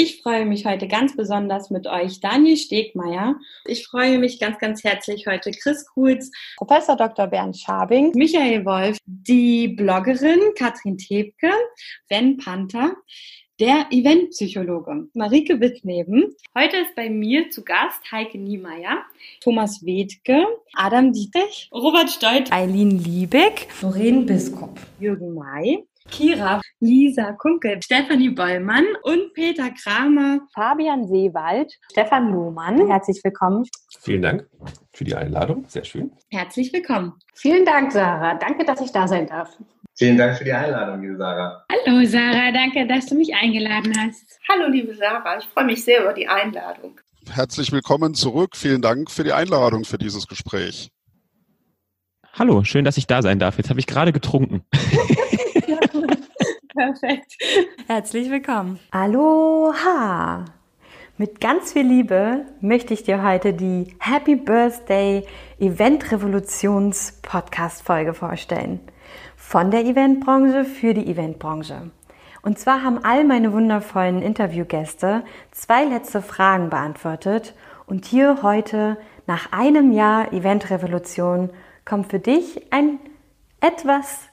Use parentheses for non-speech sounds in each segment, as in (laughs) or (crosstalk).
Ich freue mich heute ganz besonders mit euch, Daniel Stegmeier. Ich freue mich ganz, ganz herzlich heute Chris Kuhls, Professor Dr. Bernd Schabing, Michael Wolf, die Bloggerin Katrin Tebke, Ben Panther, der Eventpsychologe Marike Wittneben. Heute ist bei mir zu Gast Heike Niemeyer, Thomas Wedke, Adam Dietrich, Robert Stolz, Eileen Liebeck, Doreen Biskop, Jürgen May, Kira, Lisa Kunkel, Stefanie Bollmann und Peter Kramer, Fabian Seewald, Stefan Lohmann. Herzlich willkommen. Vielen Dank für die Einladung. Sehr schön. Herzlich willkommen. Vielen Dank, Sarah. Danke, dass ich da sein darf. Vielen Dank für die Einladung, liebe Sarah. Hallo, Sarah. Danke, dass du mich eingeladen hast. Hallo, liebe Sarah. Ich freue mich sehr über die Einladung. Herzlich willkommen zurück. Vielen Dank für die Einladung für dieses Gespräch. Hallo, schön, dass ich da sein darf. Jetzt habe ich gerade getrunken. (laughs) Perfekt. Herzlich willkommen. Aloha. Mit ganz viel Liebe möchte ich dir heute die Happy Birthday Event Revolutions Podcast Folge vorstellen. Von der Eventbranche für die Eventbranche. Und zwar haben all meine wundervollen Interviewgäste zwei letzte Fragen beantwortet und hier heute nach einem Jahr Event Revolution kommt für dich ein etwas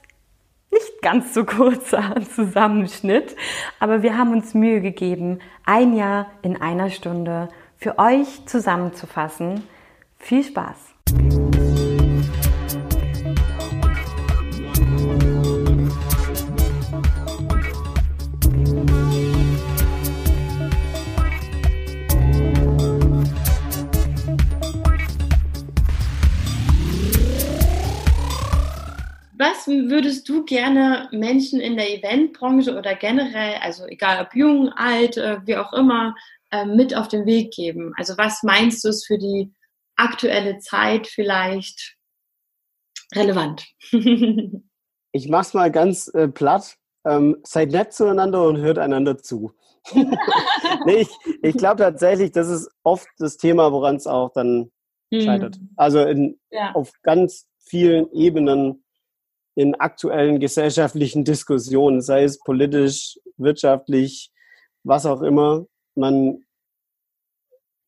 nicht ganz so kurzer (laughs) Zusammenschnitt, aber wir haben uns Mühe gegeben, ein Jahr in einer Stunde für euch zusammenzufassen. Viel Spaß! Was würdest du gerne Menschen in der Eventbranche oder generell, also egal ob jung, alt, äh, wie auch immer, äh, mit auf den Weg geben? Also was meinst du ist für die aktuelle Zeit vielleicht relevant? (laughs) ich mach's mal ganz äh, platt. Ähm, seid nett zueinander und hört einander zu. (laughs) nee, ich ich glaube tatsächlich, das ist oft das Thema, woran es auch dann hm. scheitert. Also in, ja. auf ganz vielen Ebenen in aktuellen gesellschaftlichen Diskussionen, sei es politisch, wirtschaftlich, was auch immer. Man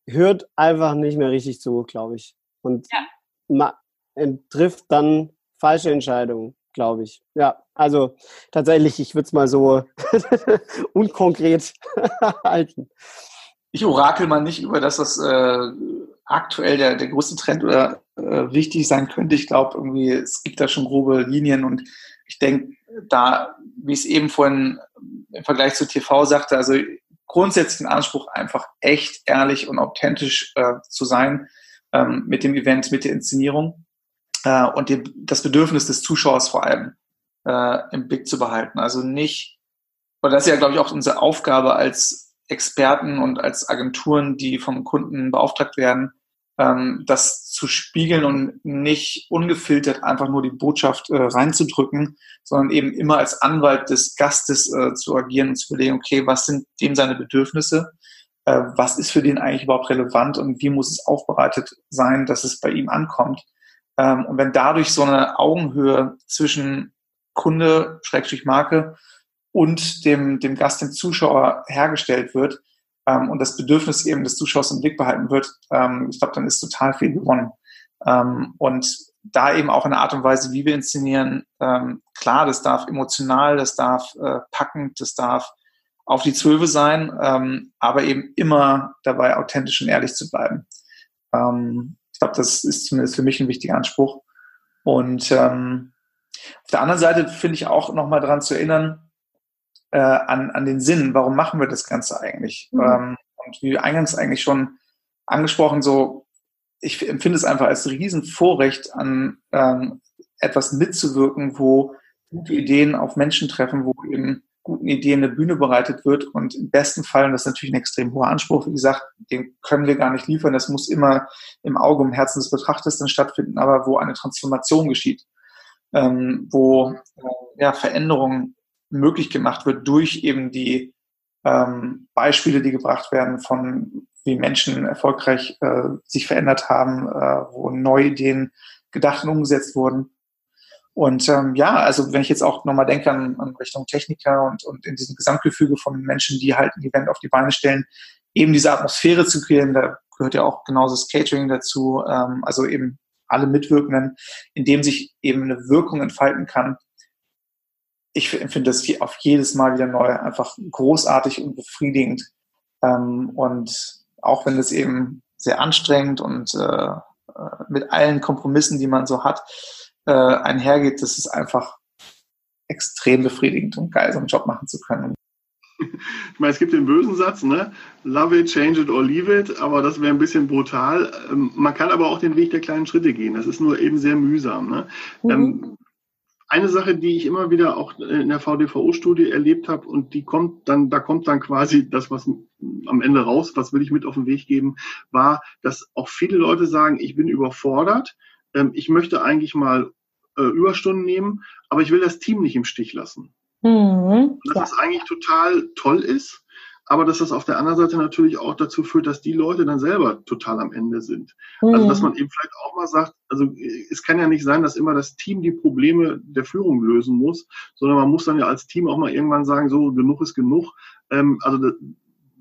hört einfach nicht mehr richtig zu, glaube ich. Und ja. man trifft dann falsche Entscheidungen, glaube ich. Ja, also tatsächlich, ich würde es mal so (laughs) unkonkret (laughs) halten. Ich orakel mal nicht über das, was äh, aktuell der, der größte Trend oder äh, wichtig sein könnte. Ich glaube, irgendwie, es gibt da schon grobe Linien und ich denke, da, wie es eben vorhin im Vergleich zu TV sagte, also grundsätzlich den Anspruch, einfach echt, ehrlich und authentisch äh, zu sein ähm, mit dem Event, mit der Inszenierung äh, und die, das Bedürfnis des Zuschauers vor allem äh, im Blick zu behalten. Also nicht, weil das ist ja, glaube ich, auch unsere Aufgabe als Experten und als Agenturen, die vom Kunden beauftragt werden, ähm, das zu spiegeln und nicht ungefiltert einfach nur die Botschaft äh, reinzudrücken, sondern eben immer als Anwalt des Gastes äh, zu agieren und zu überlegen, okay, was sind dem seine Bedürfnisse, äh, was ist für den eigentlich überhaupt relevant und wie muss es aufbereitet sein, dass es bei ihm ankommt. Ähm, und wenn dadurch so eine Augenhöhe zwischen Kunde, Schrägstrich Marke und dem, dem Gast, dem Zuschauer hergestellt wird, ähm, und das Bedürfnis eben des Zuschauers im Blick behalten wird, ähm, ich glaube, dann ist total viel gewonnen. Ähm, und da eben auch eine Art und Weise, wie wir inszenieren, ähm, klar, das darf emotional, das darf äh, packend, das darf auf die Zwölfe sein, ähm, aber eben immer dabei authentisch und ehrlich zu bleiben. Ähm, ich glaube, das ist zumindest für mich ein wichtiger Anspruch. Und auf der anderen Seite finde ich auch nochmal daran zu erinnern, äh, an, an den Sinn, warum machen wir das Ganze eigentlich? Mhm. Ähm, und wie eingangs eigentlich schon angesprochen, so ich empfinde es einfach als Riesenvorrecht, an ähm, etwas mitzuwirken, wo gute Ideen auf Menschen treffen, wo eben guten Ideen eine Bühne bereitet wird und im besten Fall, und das ist natürlich ein extrem hoher Anspruch, wie gesagt, den können wir gar nicht liefern, das muss immer im Auge, im Herzen des Betrachters dann stattfinden, aber wo eine Transformation geschieht, ähm, wo äh, ja, Veränderungen möglich gemacht wird durch eben die ähm, Beispiele, die gebracht werden von wie Menschen erfolgreich äh, sich verändert haben, äh, wo neue Ideen gedacht und umgesetzt wurden. Und ähm, ja, also wenn ich jetzt auch nochmal denke an, an Richtung Techniker und, und in diesem Gesamtgefüge von Menschen, die halt ein Event auf die Beine stellen, eben diese Atmosphäre zu kreieren, da gehört ja auch genauso das Catering dazu, ähm, also eben alle Mitwirkenden, in dem sich eben eine Wirkung entfalten kann. Ich finde das auf jedes Mal wieder neu einfach großartig und befriedigend. Ähm, und auch wenn es eben sehr anstrengend und äh, äh mit allen Kompromissen, die man so hat, äh, einhergeht, das ist einfach extrem befriedigend und geil, so einen Job machen zu können. Ich meine, es gibt den bösen Satz, ne? Love it, change it or leave it, aber das wäre ein bisschen brutal. Ähm, man kann aber auch den Weg der kleinen Schritte gehen. Das ist nur eben sehr mühsam. Ne? Mhm. Ähm, eine Sache, die ich immer wieder auch in der VDVO-Studie erlebt habe und die kommt dann, da kommt dann quasi das, was am Ende raus, was will ich mit auf den Weg geben, war, dass auch viele Leute sagen, ich bin überfordert, ähm, ich möchte eigentlich mal äh, Überstunden nehmen, aber ich will das Team nicht im Stich lassen. Mhm, dass ja. das eigentlich total toll ist, aber dass das auf der anderen Seite natürlich auch dazu führt, dass die Leute dann selber total am Ende sind. Mhm. Also dass man eben vielleicht auch mal sagt, also es kann ja nicht sein, dass immer das Team die Probleme der Führung lösen muss, sondern man muss dann ja als Team auch mal irgendwann sagen, so genug ist genug. Ähm, also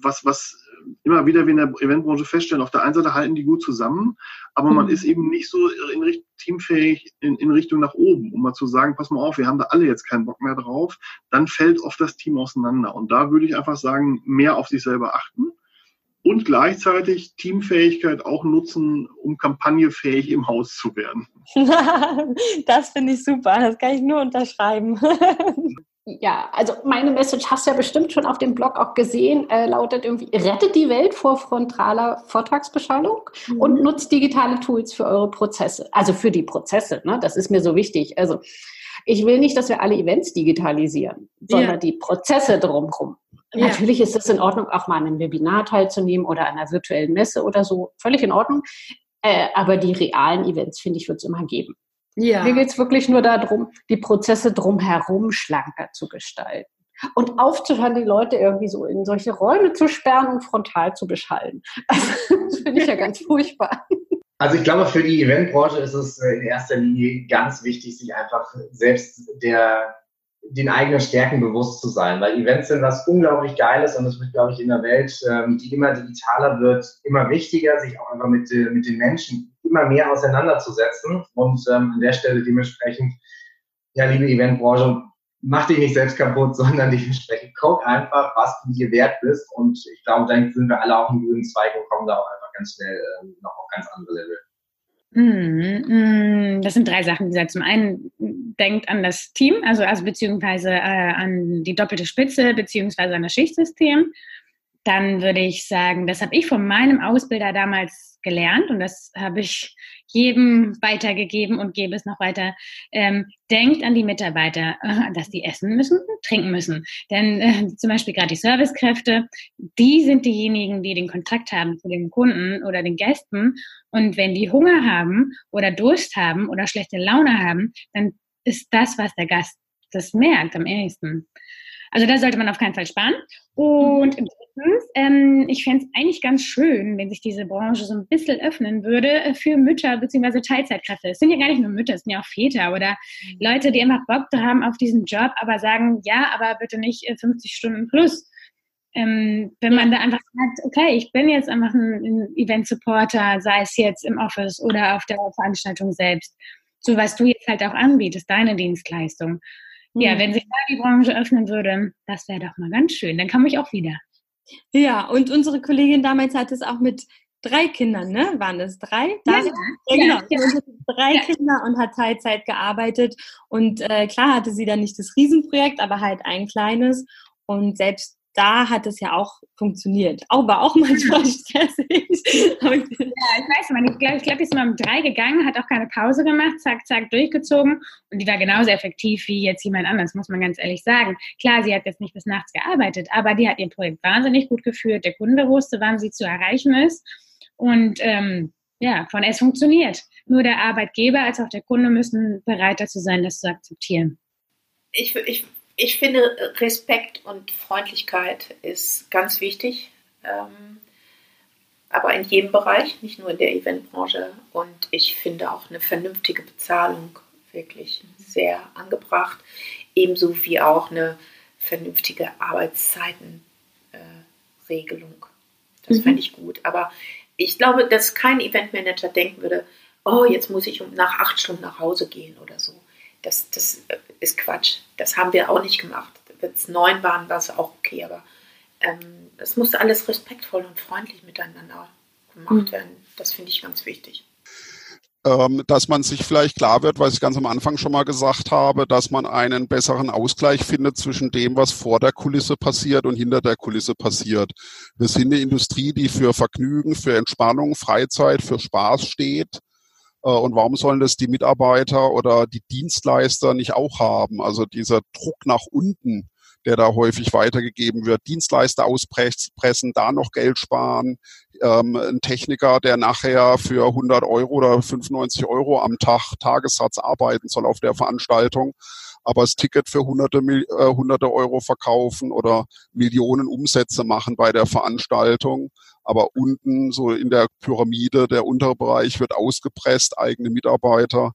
was, was immer wieder wie in der Eventbranche feststellen, auf der einen Seite halten die gut zusammen, aber man mhm. ist eben nicht so in Richtung teamfähig in, in Richtung nach oben, um mal zu sagen, pass mal auf, wir haben da alle jetzt keinen Bock mehr drauf, dann fällt oft das Team auseinander. Und da würde ich einfach sagen, mehr auf sich selber achten und gleichzeitig Teamfähigkeit auch nutzen, um kampagnefähig im Haus zu werden. (laughs) das finde ich super, das kann ich nur unterschreiben. (laughs) ja, also meine Message hast du ja bestimmt schon auf dem Blog auch gesehen, äh, lautet irgendwie, rettet die Welt vor frontaler Vortragsbeschallung mhm. und nutzt digitale Tools für eure Prozesse. Also für die Prozesse, ne? das ist mir so wichtig. Also ich will nicht, dass wir alle Events digitalisieren, sondern ja. die Prozesse drumherum. Ja. Natürlich ist es in Ordnung, auch mal an einem Webinar teilzunehmen oder an einer virtuellen Messe oder so. Völlig in Ordnung. Äh, aber die realen Events, finde ich, wird es immer geben. Ja. Mir geht es wirklich nur darum, die Prozesse drumherum schlanker zu gestalten. Und aufzuhören, die Leute irgendwie so in solche Räume zu sperren und frontal zu beschallen. (laughs) Also, das finde ich ja ganz furchtbar. Also ich glaube, für die Eventbranche ist es äh, in erster Linie ganz wichtig, sich einfach selbst der, den eigenen Stärken bewusst zu sein, weil Events sind was unglaublich Geiles und es wird, glaube ich, in der Welt, ähm, die immer digitaler wird, immer wichtiger, sich auch einfach mit, äh, mit den Menschen immer mehr auseinanderzusetzen. Und ähm, an der Stelle dementsprechend, ja, liebe Eventbranche, mach dich nicht selbst kaputt, (laughs) sondern dementsprechend guck einfach, was du dir wert bist. Und ich glaube, dann sind wir alle auf dem grünen Zweig und kommen da auch einfach ganz schnell äh, noch auf ganz andere Level. Mm, mm, das sind drei Sachen. Zum einen denkt an das Team, also, also beziehungsweise äh, an die doppelte Spitze, beziehungsweise an das Schichtsystem. Dann würde ich sagen, das habe ich von meinem Ausbilder damals gelernt und das habe ich jedem weitergegeben und gebe es noch weiter. Ähm, denkt an die Mitarbeiter, äh, dass die essen müssen, trinken müssen. Denn äh, zum Beispiel gerade die Servicekräfte, die sind diejenigen, die den Kontakt haben zu den Kunden oder den Gästen. Und wenn die Hunger haben oder Durst haben oder schlechte Laune haben, dann ist das, was der Gast das merkt am ehesten. Also da sollte man auf keinen Fall sparen. Und drittens, ähm, ich fände es eigentlich ganz schön, wenn sich diese Branche so ein bisschen öffnen würde äh, für Mütter bzw. Teilzeitkräfte. Es sind ja gar nicht nur Mütter, es sind ja auch Väter oder mhm. Leute, die einfach Bock haben auf diesen Job, aber sagen, ja, aber bitte nicht 50 äh, Stunden plus. Ähm, wenn man da einfach sagt, okay, ich bin jetzt einfach ein, ein Event-Supporter, sei es jetzt im Office oder auf der Veranstaltung selbst, so was du jetzt halt auch anbietest, deine Dienstleistung. Ja, hm. wenn sich da die Branche öffnen würde, das wäre doch mal ganz schön. Dann komme ich auch wieder. Ja, und unsere Kollegin damals hat es auch mit drei Kindern, ne? Waren das drei? Ja, ja, ja genau. Ja. Drei ja. Kinder und hat Teilzeit gearbeitet. Und äh, klar hatte sie dann nicht das Riesenprojekt, aber halt ein kleines. Und selbst da hat es ja auch funktioniert. Auch war auch manchmal stressig. (laughs) ja, ich weiß, man, ich glaube, ich glaub, die ist mal um drei gegangen, hat auch keine Pause gemacht, zack, zack, durchgezogen und die war genauso effektiv wie jetzt jemand anders, muss man ganz ehrlich sagen. Klar, sie hat jetzt nicht bis nachts gearbeitet, aber die hat ihr Projekt wahnsinnig gut geführt. Der Kunde wusste, wann sie zu erreichen ist und ähm, ja, von es funktioniert. Nur der Arbeitgeber als auch der Kunde müssen bereit dazu sein, das zu akzeptieren. Ich, ich ich finde, Respekt und Freundlichkeit ist ganz wichtig, ähm, aber in jedem Bereich, nicht nur in der Eventbranche. Und ich finde auch eine vernünftige Bezahlung wirklich sehr angebracht. Ebenso wie auch eine vernünftige Arbeitszeitenregelung. Äh, das mhm. fände ich gut. Aber ich glaube, dass kein Eventmanager denken würde, oh, jetzt muss ich nach acht Stunden nach Hause gehen oder so. Das, das ist Quatsch. Das haben wir auch nicht gemacht. Wenn es neun waren, war es auch okay, aber ähm, es musste alles respektvoll und freundlich miteinander gemacht mhm. werden. Das finde ich ganz wichtig ähm, dass man sich vielleicht klar wird, was ich ganz am Anfang schon mal gesagt habe, dass man einen besseren Ausgleich findet zwischen dem, was vor der Kulisse passiert und hinter der Kulisse passiert. Wir sind eine Industrie, die für Vergnügen, für Entspannung, Freizeit, für Spaß steht. Äh, und warum sollen das die Mitarbeiter oder die Dienstleister nicht auch haben? Also dieser Druck nach unten, der da häufig weitergegeben wird. Dienstleister auspressen, da noch Geld sparen. Ähm, ein Techniker, der nachher für 100 Euro oder 95 Euro am Tag Tagessatz arbeiten soll auf der Veranstaltung, aber das Ticket für hunderte, äh, hunderte Euro verkaufen oder Millionen Umsätze machen bei der Veranstaltung. Aber unten, so in der Pyramide, der untere Bereich wird ausgepresst, eigene Mitarbeiter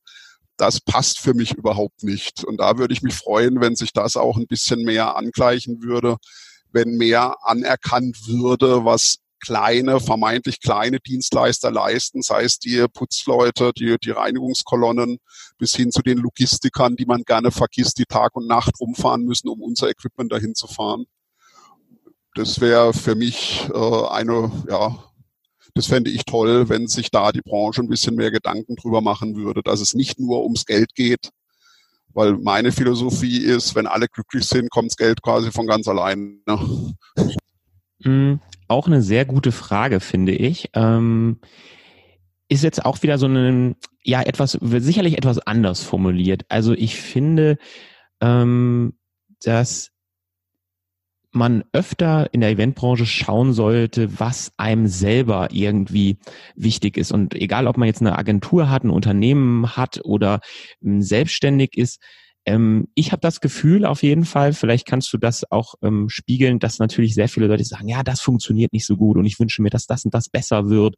das passt für mich überhaupt nicht. Und da würde ich mich freuen, wenn sich das auch ein bisschen mehr angleichen würde, wenn mehr anerkannt würde, was kleine, vermeintlich kleine Dienstleister leisten, sei es die Putzleute, die, die Reinigungskolonnen, bis hin zu den Logistikern, die man gerne vergisst, die Tag und Nacht rumfahren müssen, um unser Equipment dahin zu fahren. Das wäre für mich äh, eine ja, das fände ich toll, wenn sich da die Branche ein bisschen mehr Gedanken drüber machen würde, dass es nicht nur ums Geld geht, weil meine Philosophie ist, wenn alle glücklich sind, kommt das Geld quasi von ganz allein. Ne? Mm, auch eine sehr gute Frage, finde ich. Ähm, ist jetzt auch wieder so ein, ja, etwas, sicherlich etwas anders formuliert. Also ich finde, ähm, dass man öfter in der Eventbranche schauen sollte, was einem selber irgendwie wichtig ist. Und egal, ob man jetzt eine Agentur hat, ein Unternehmen hat oder ähm, selbstständig ist, ähm, ich habe das Gefühl auf jeden Fall, vielleicht kannst du das auch ähm, spiegeln, dass natürlich sehr viele Leute sagen, ja, das funktioniert nicht so gut und ich wünsche mir, dass das und das besser wird.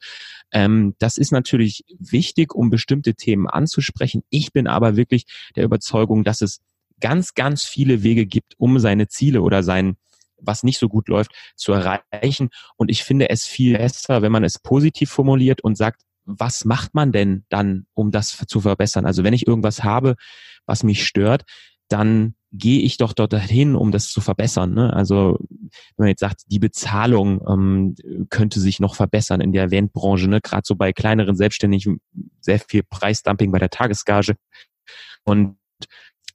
Ähm, das ist natürlich wichtig, um bestimmte Themen anzusprechen. Ich bin aber wirklich der Überzeugung, dass es ganz, ganz viele Wege gibt, um seine Ziele oder sein was nicht so gut läuft, zu erreichen. Und ich finde es viel besser, wenn man es positiv formuliert und sagt, was macht man denn dann, um das zu verbessern? Also wenn ich irgendwas habe, was mich stört, dann gehe ich doch dort hin, um das zu verbessern. Ne? Also wenn man jetzt sagt, die Bezahlung ähm, könnte sich noch verbessern in der Eventbranche, ne? gerade so bei kleineren Selbstständigen, sehr viel Preisdumping bei der Tagesgage. Und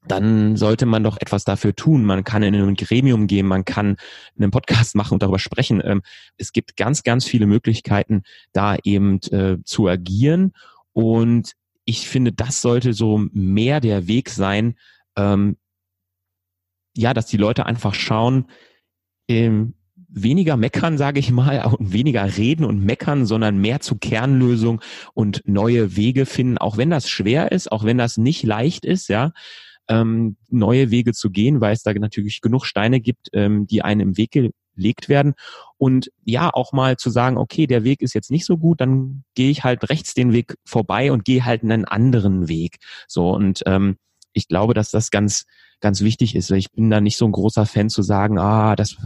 dann sollte man doch etwas dafür tun. Man kann in ein Gremium gehen, man kann einen Podcast (laughs) machen und darüber sprechen. Ähm, es gibt ganz, ganz viele Möglichkeiten, da eben äh, zu agieren. Und ich finde, das sollte so mehr der Weg sein, ähm, ja, dass die Leute einfach schauen, ähm, weniger meckern, sage ich mal, (laughs) und weniger reden und meckern, sondern mehr zu Kernlösung und neue Wege finden, auch wenn das schwer ist, auch wenn das nicht leicht ist, ja ähm, neue Wege zu gehen, weil es da natürlich genug Steine gibt, ähm, die einem im Weg gelegt werden. Und ja, auch mal zu sagen, okay, der Weg ist jetzt nicht so gut, dann gehe ich halt rechts den Weg vorbei und gehe halt einen anderen Weg. So und ähm, ich glaube, dass das ganz ganz wichtig ist. Ich bin da nicht so ein großer Fan zu sagen, ah, das,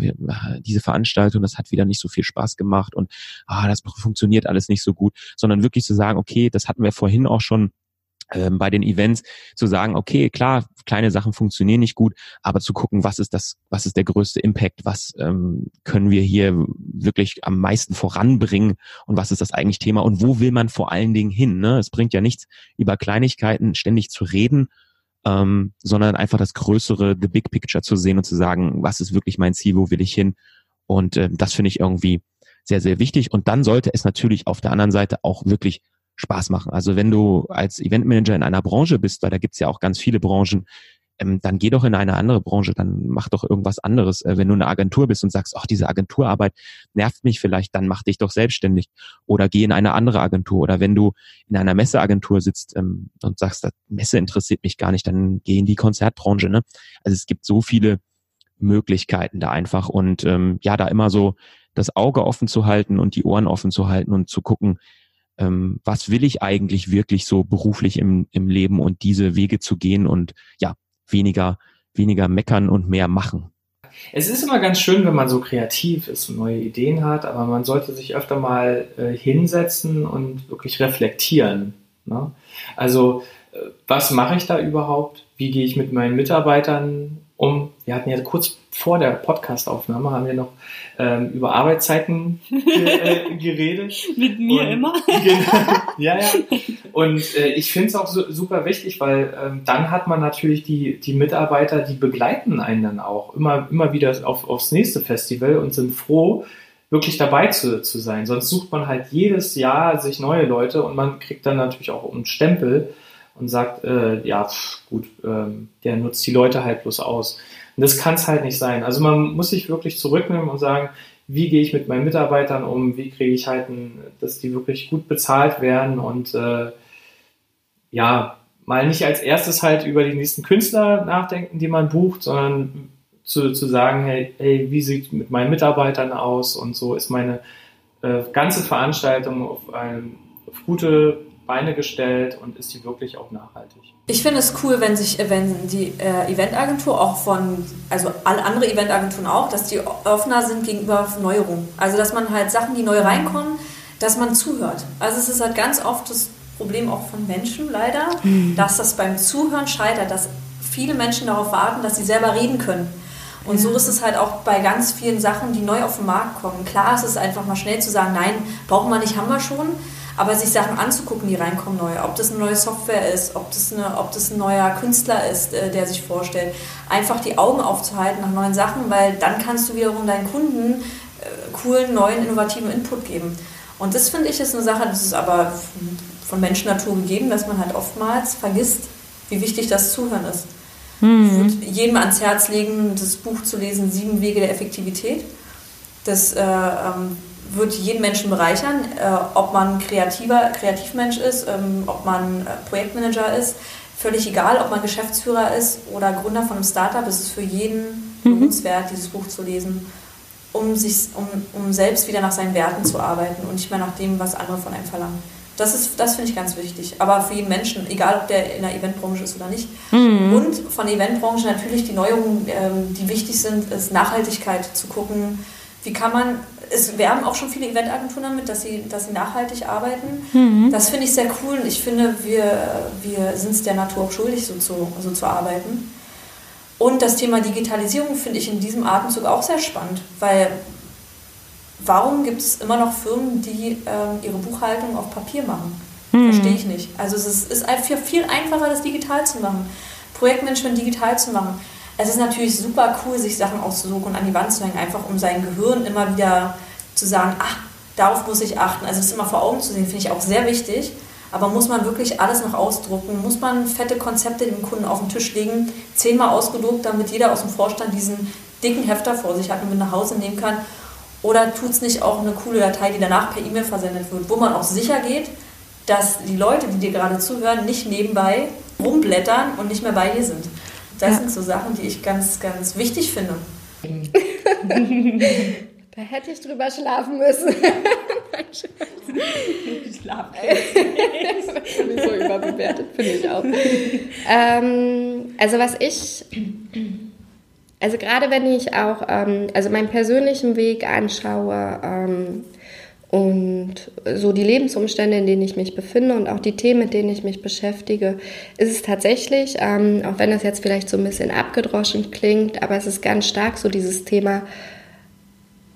diese Veranstaltung, das hat wieder nicht so viel Spaß gemacht und ah, das funktioniert alles nicht so gut, sondern wirklich zu sagen, okay, das hatten wir vorhin auch schon ähm, bei den Events zu sagen, okay, klar, kleine Sachen funktionieren nicht gut, aber zu gucken, was ist das, was ist der größte Impact, was ähm, können wir hier wirklich am meisten voranbringen und was ist das eigentlich Thema und wo will man vor allen Dingen hin? Ne? Es bringt ja nichts, über Kleinigkeiten ständig zu reden, ähm, sondern einfach das größere, the big picture zu sehen und zu sagen, was ist wirklich mein Ziel, wo will ich hin? Und äh, das finde ich irgendwie sehr, sehr wichtig. Und dann sollte es natürlich auf der anderen Seite auch wirklich Spaß machen. Also wenn du als Eventmanager in einer Branche bist, weil da gibt's ja auch ganz viele Branchen, ähm, dann geh doch in eine andere Branche, dann mach doch irgendwas anderes. Äh, wenn du eine Agentur bist und sagst, ach, diese Agenturarbeit nervt mich vielleicht, dann mach dich doch selbstständig oder geh in eine andere Agentur. Oder wenn du in einer Messeagentur sitzt ähm, und sagst, das Messe interessiert mich gar nicht, dann geh in die Konzertbranche. Ne? Also es gibt so viele Möglichkeiten da einfach und ähm, ja, da immer so das Auge offen zu halten und die Ohren offen zu halten und zu gucken, ähm, was will ich eigentlich wirklich so beruflich im, im Leben und diese Wege zu gehen und ja, weniger, weniger meckern und mehr machen. Es ist immer ganz schön, wenn man so kreativ ist und neue Ideen hat, aber man sollte sich öfter mal äh, hinsetzen und wirklich reflektieren. Ne? Also, äh, was mache ich da überhaupt? Wie gehe ich mit meinen Mitarbeitern um? Wir hatten ja kurz vor der Podcastaufnahme haben wir noch ähm, über Arbeitszeiten (laughs) äh, geredet. Mit mir und, immer. (laughs) ja, ja. Und äh, ich finde es auch so, super wichtig, weil ähm, dann hat man natürlich die, die Mitarbeiter, die begleiten einen dann auch immer, immer wieder auf, aufs nächste Festival und sind froh, wirklich dabei zu, zu sein. Sonst sucht man halt jedes Jahr sich neue Leute und man kriegt dann natürlich auch einen Stempel und sagt, äh, ja, pff, gut, ähm, der nutzt die Leute halt bloß aus. Und das kann es halt nicht sein. Also man muss sich wirklich zurücknehmen und sagen, wie gehe ich mit meinen Mitarbeitern um, wie kriege ich halt, ein, dass die wirklich gut bezahlt werden und äh, ja, mal nicht als erstes halt über die nächsten Künstler nachdenken, die man bucht, sondern zu, zu sagen, hey, hey, wie sieht mit meinen Mitarbeitern aus und so ist meine äh, ganze Veranstaltung auf, ein, auf gute Beine gestellt und ist die wirklich auch nachhaltig. Ich finde es cool, wenn sich, wenn die äh, Eventagentur auch von, also alle andere Eventagenturen auch, dass die offener sind gegenüber Neuerungen. Also dass man halt Sachen, die neu reinkommen, dass man zuhört. Also es ist halt ganz oft das Problem auch von Menschen leider, mhm. dass das beim Zuhören scheitert, dass viele Menschen darauf warten, dass sie selber reden können. Und so ist es halt auch bei ganz vielen Sachen, die neu auf den Markt kommen. Klar ist es einfach mal schnell zu sagen, nein, brauchen wir nicht, haben wir schon. Aber sich Sachen anzugucken, die reinkommen neu, ob das eine neue Software ist, ob das, eine, ob das ein neuer Künstler ist, äh, der sich vorstellt, einfach die Augen aufzuhalten nach neuen Sachen, weil dann kannst du wiederum deinen Kunden äh, coolen, neuen, innovativen Input geben. Und das finde ich ist eine Sache, das ist aber von Menschennatur gegeben, dass man halt oftmals vergisst, wie wichtig das Zuhören ist. Mhm. Ich würde jedem ans Herz legen, das Buch zu lesen, Sieben Wege der Effektivität. Das äh, ähm, wird jeden Menschen bereichern, äh, ob man kreativer Kreativmensch ist, ähm, ob man äh, Projektmanager ist. Völlig egal, ob man Geschäftsführer ist oder Gründer von einem Startup, ist es für jeden mhm. lohnenswert, dieses Buch zu lesen, um, sich, um, um selbst wieder nach seinen Werten zu arbeiten und nicht mehr nach dem, was andere von einem verlangen. Das, das finde ich ganz wichtig. Aber für jeden Menschen, egal ob der in der Eventbranche ist oder nicht. Mhm. Und von der Eventbranche natürlich die Neuerungen, ähm, die wichtig sind, ist Nachhaltigkeit zu gucken. Wie kann man es werben auch schon viele Eventagenturen damit, dass sie, dass sie nachhaltig arbeiten. Mhm. Das finde ich sehr cool und ich finde, wir, wir sind es der Natur auch schuldig, so zu, so zu arbeiten. Und das Thema Digitalisierung finde ich in diesem Atemzug auch sehr spannend, weil warum gibt es immer noch Firmen, die ähm, ihre Buchhaltung auf Papier machen? Mhm. Verstehe ich nicht. Also es ist, ist viel einfacher, das digital zu machen, Projektmanagement digital zu machen es ist natürlich super cool, sich Sachen auszusuchen und an die Wand zu hängen, einfach um sein Gehirn immer wieder zu sagen, ach, darauf muss ich achten. Also das immer vor Augen zu sehen, finde ich auch sehr wichtig. Aber muss man wirklich alles noch ausdrucken? Muss man fette Konzepte dem Kunden auf den Tisch legen, zehnmal ausgedruckt, damit jeder aus dem Vorstand diesen dicken Hefter vor sich hat und mit nach Hause nehmen kann? Oder tut es nicht auch eine coole Datei, die danach per E-Mail versendet wird, wo man auch sicher geht, dass die Leute, die dir gerade zuhören, nicht nebenbei rumblättern und nicht mehr bei dir sind? Das ja. sind so Sachen, die ich ganz, ganz wichtig finde. (laughs) da hätte ich drüber schlafen müssen. Schlafen. so überbewertet, finde ich auch. Ähm, also was ich, also gerade wenn ich auch, ähm, also meinen persönlichen Weg anschaue, ähm, und so die Lebensumstände, in denen ich mich befinde und auch die Themen, mit denen ich mich beschäftige, ist es tatsächlich, ähm, auch wenn das jetzt vielleicht so ein bisschen abgedroschen klingt, aber es ist ganz stark so dieses Thema,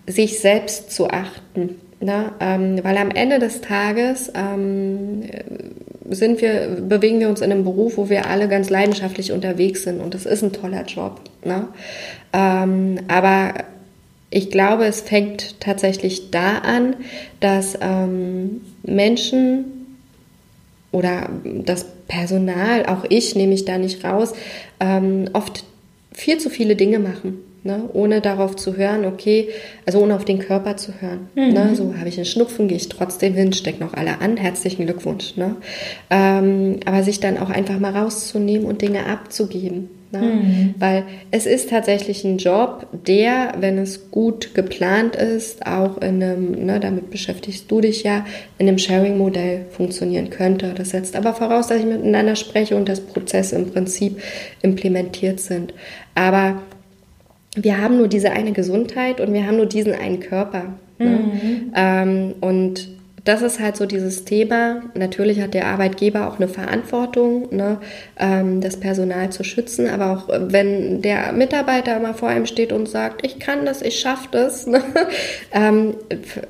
sich selbst zu achten. Ne? Ähm, weil am Ende des Tages ähm, sind wir, bewegen wir uns in einem Beruf, wo wir alle ganz leidenschaftlich unterwegs sind und das ist ein toller Job. Ne? Ähm, aber ich glaube, es fängt tatsächlich da an, dass ähm, Menschen oder das Personal, auch ich nehme ich da nicht raus, ähm, oft viel zu viele Dinge machen. Ne? Ohne darauf zu hören, okay, also ohne auf den Körper zu hören. Mhm. Ne? So habe ich einen Schnupfen, gehe ich trotzdem hin, stecke noch alle an, herzlichen Glückwunsch. Ne? Ähm, aber sich dann auch einfach mal rauszunehmen und Dinge abzugeben. Ne? Mhm. Weil es ist tatsächlich ein Job, der, wenn es gut geplant ist, auch in einem, ne, damit beschäftigst du dich ja, in einem Sharing-Modell funktionieren könnte. Das setzt aber voraus, dass ich miteinander spreche und dass Prozesse im Prinzip implementiert sind. Aber wir haben nur diese eine Gesundheit und wir haben nur diesen einen Körper. Ne? Mhm. Ähm, und das ist halt so dieses Thema. Natürlich hat der Arbeitgeber auch eine Verantwortung, ne, ähm, das Personal zu schützen. Aber auch äh, wenn der Mitarbeiter mal vor einem steht und sagt, ich kann das, ich schaffe das, (laughs) ne, ähm,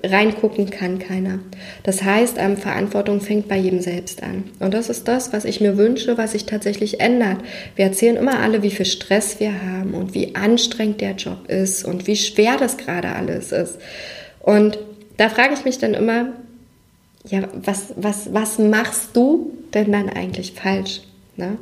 reingucken kann keiner. Das heißt, ähm, Verantwortung fängt bei jedem selbst an. Und das ist das, was ich mir wünsche, was sich tatsächlich ändert. Wir erzählen immer alle, wie viel Stress wir haben und wie anstrengend der Job ist und wie schwer das gerade alles ist. Und da frage ich mich dann immer, ja, was, was, was machst du denn dann eigentlich falsch? Ne?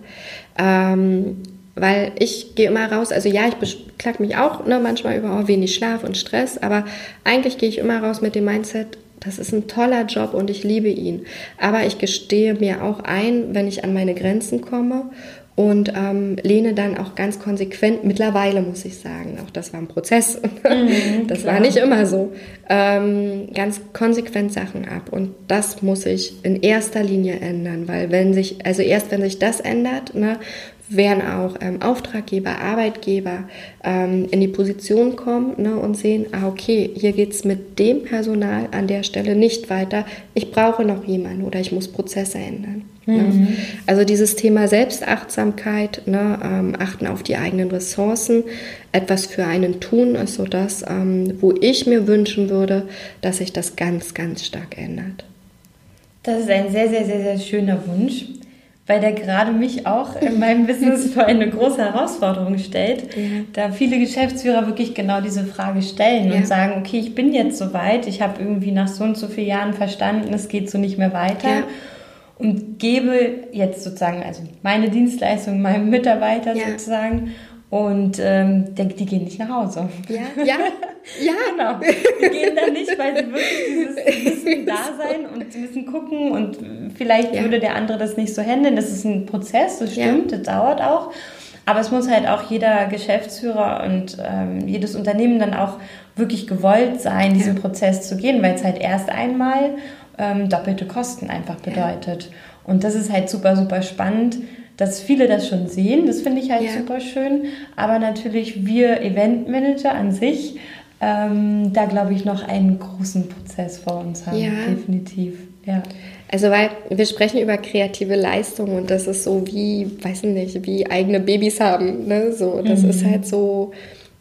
Ähm, weil ich gehe immer raus, also ja, ich beklag mich auch ne, manchmal über oh, wenig Schlaf und Stress, aber eigentlich gehe ich immer raus mit dem Mindset, das ist ein toller Job und ich liebe ihn. Aber ich gestehe mir auch ein, wenn ich an meine Grenzen komme und ähm, lehne dann auch ganz konsequent, mittlerweile muss ich sagen, auch das war ein Prozess, (laughs) mhm, das klar. war nicht immer so, ähm, ganz konsequent Sachen ab und das muss ich in erster Linie ändern, weil wenn sich, also erst wenn sich das ändert, ne, werden auch ähm, Auftraggeber, Arbeitgeber ähm, in die Position kommen ne, und sehen, ah okay, hier geht es mit dem Personal an der Stelle nicht weiter, ich brauche noch jemanden oder ich muss Prozesse ändern. Ne? Mhm. Ne? Also dieses Thema Selbstachtsamkeit, ne, ähm, achten auf die eigenen Ressourcen, etwas für einen tun, ist so das, ähm, wo ich mir wünschen würde, dass sich das ganz, ganz stark ändert. Das ist ein sehr, sehr, sehr, sehr schöner Wunsch weil der gerade mich auch in meinem Business (laughs) vor eine große Herausforderung stellt, ja. da viele Geschäftsführer wirklich genau diese Frage stellen ja. und sagen, okay, ich bin jetzt soweit, ich habe irgendwie nach so und so vielen Jahren verstanden, es geht so nicht mehr weiter. Ja. Und gebe jetzt sozusagen, also meine Dienstleistung meinem Mitarbeiter sozusagen und ähm, denke, die gehen nicht nach Hause. Ja, ja, ja. (laughs) genau. Die gehen dann nicht, weil sie wirklich dieses, müssen (laughs) da sein und sie müssen gucken und vielleicht ja. würde der andere das nicht so handeln. Das ist ein Prozess, das stimmt, ja. das dauert auch. Aber es muss halt auch jeder Geschäftsführer und ähm, jedes Unternehmen dann auch wirklich gewollt sein, diesen ja. Prozess zu gehen, weil es halt erst einmal ähm, doppelte Kosten einfach bedeutet. Und das ist halt super, super spannend dass viele das schon sehen. Das finde ich halt ja. super schön. Aber natürlich wir Eventmanager an sich, ähm, da glaube ich noch einen großen Prozess vor uns haben. Ja. Definitiv. Ja. Also weil wir sprechen über kreative Leistung und das ist so wie, weiß nicht, wie eigene Babys haben. Ne? So, das mhm. ist halt so.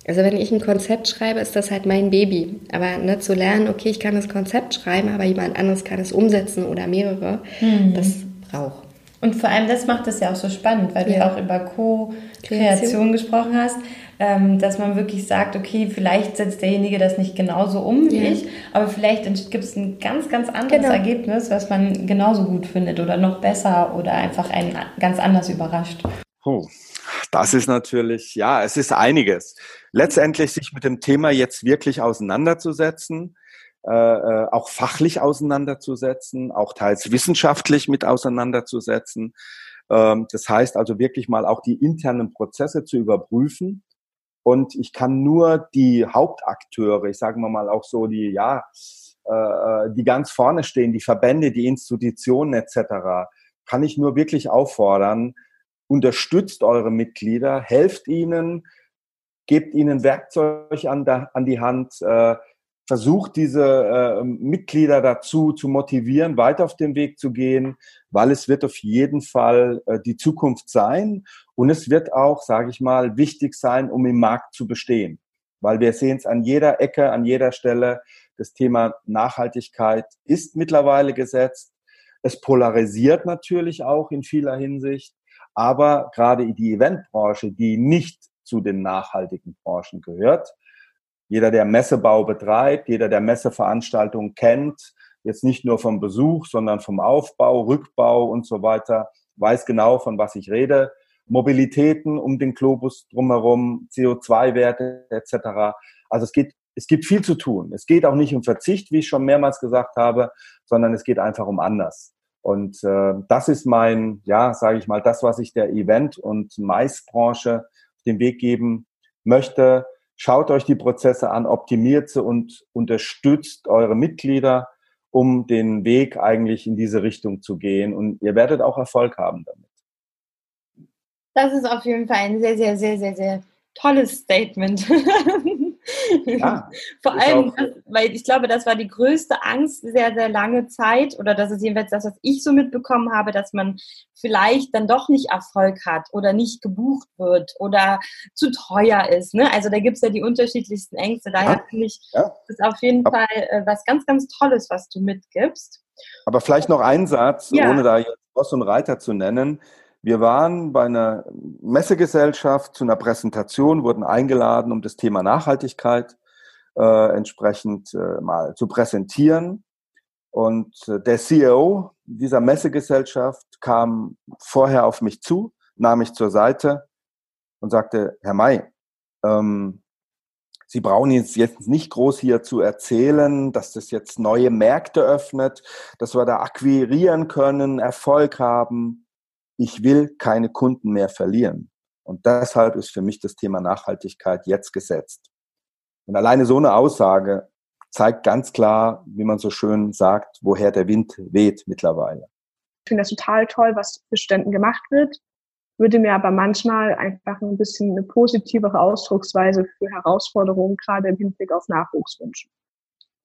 Also wenn ich ein Konzept schreibe, ist das halt mein Baby. Aber ne, zu lernen, okay, ich kann das Konzept schreiben, aber jemand anderes kann es umsetzen oder mehrere, mhm. das braucht. Und vor allem das macht es ja auch so spannend, weil ja. du auch über Co-Kreation gesprochen hast, ähm, dass man wirklich sagt, okay, vielleicht setzt derjenige das nicht genauso um wie ja. ich, aber vielleicht gibt es ein ganz, ganz anderes genau. Ergebnis, was man genauso gut findet oder noch besser oder einfach einen ganz anders überrascht. Oh, das ist natürlich, ja, es ist einiges. Letztendlich sich mit dem Thema jetzt wirklich auseinanderzusetzen, äh, äh, auch fachlich auseinanderzusetzen, auch teils wissenschaftlich mit auseinanderzusetzen. Ähm, das heißt also wirklich mal auch die internen Prozesse zu überprüfen. Und ich kann nur die Hauptakteure, ich sage mal auch so die, ja, äh, äh, die ganz vorne stehen, die Verbände, die Institutionen etc., kann ich nur wirklich auffordern, unterstützt eure Mitglieder, helft ihnen, gebt ihnen Werkzeug an, der, an die Hand, äh, versucht, diese äh, Mitglieder dazu zu motivieren, weiter auf den Weg zu gehen, weil es wird auf jeden Fall äh, die Zukunft sein und es wird auch, sage ich mal, wichtig sein, um im Markt zu bestehen, weil wir sehen es an jeder Ecke, an jeder Stelle. Das Thema Nachhaltigkeit ist mittlerweile gesetzt. Es polarisiert natürlich auch in vieler Hinsicht, aber gerade die Eventbranche, die nicht zu den nachhaltigen Branchen gehört, jeder, der Messebau betreibt, jeder, der Messeveranstaltungen kennt, jetzt nicht nur vom Besuch, sondern vom Aufbau, Rückbau und so weiter, weiß genau, von was ich rede. Mobilitäten um den Globus drumherum, CO2-Werte etc. Also es geht, es gibt viel zu tun. Es geht auch nicht um Verzicht, wie ich schon mehrmals gesagt habe, sondern es geht einfach um anders. Und äh, das ist mein, ja, sage ich mal, das, was ich der Event- und Maisbranche den Weg geben möchte. Schaut euch die Prozesse an, optimiert sie und unterstützt eure Mitglieder, um den Weg eigentlich in diese Richtung zu gehen. Und ihr werdet auch Erfolg haben damit. Das ist auf jeden Fall ein sehr, sehr, sehr, sehr, sehr tolles Statement. (laughs) Ja, (laughs) Vor allem, weil ich glaube, das war die größte Angst sehr, sehr lange Zeit, oder das ist jedenfalls das, was ich so mitbekommen habe, dass man vielleicht dann doch nicht Erfolg hat oder nicht gebucht wird oder zu teuer ist. Ne? Also da gibt es ja die unterschiedlichsten Ängste. Daher ja. finde ich, ja. das ist auf jeden ja. Fall äh, was ganz, ganz Tolles, was du mitgibst. Aber vielleicht noch ein Satz, ohne da jetzt Boss und Reiter zu nennen. Wir waren bei einer Messegesellschaft zu einer Präsentation, wurden eingeladen, um das Thema Nachhaltigkeit äh, entsprechend äh, mal zu präsentieren. Und äh, der CEO dieser Messegesellschaft kam vorher auf mich zu, nahm mich zur Seite und sagte, Herr May, ähm, Sie brauchen jetzt, jetzt nicht groß hier zu erzählen, dass das jetzt neue Märkte öffnet, dass wir da akquirieren können, Erfolg haben ich will keine Kunden mehr verlieren. Und deshalb ist für mich das Thema Nachhaltigkeit jetzt gesetzt. Und alleine so eine Aussage zeigt ganz klar, wie man so schön sagt, woher der Wind weht mittlerweile. Ich finde das total toll, was für Studenten gemacht wird, würde mir aber manchmal einfach ein bisschen eine positivere Ausdrucksweise für Herausforderungen, gerade im Hinblick auf Nachwuchs wünschen.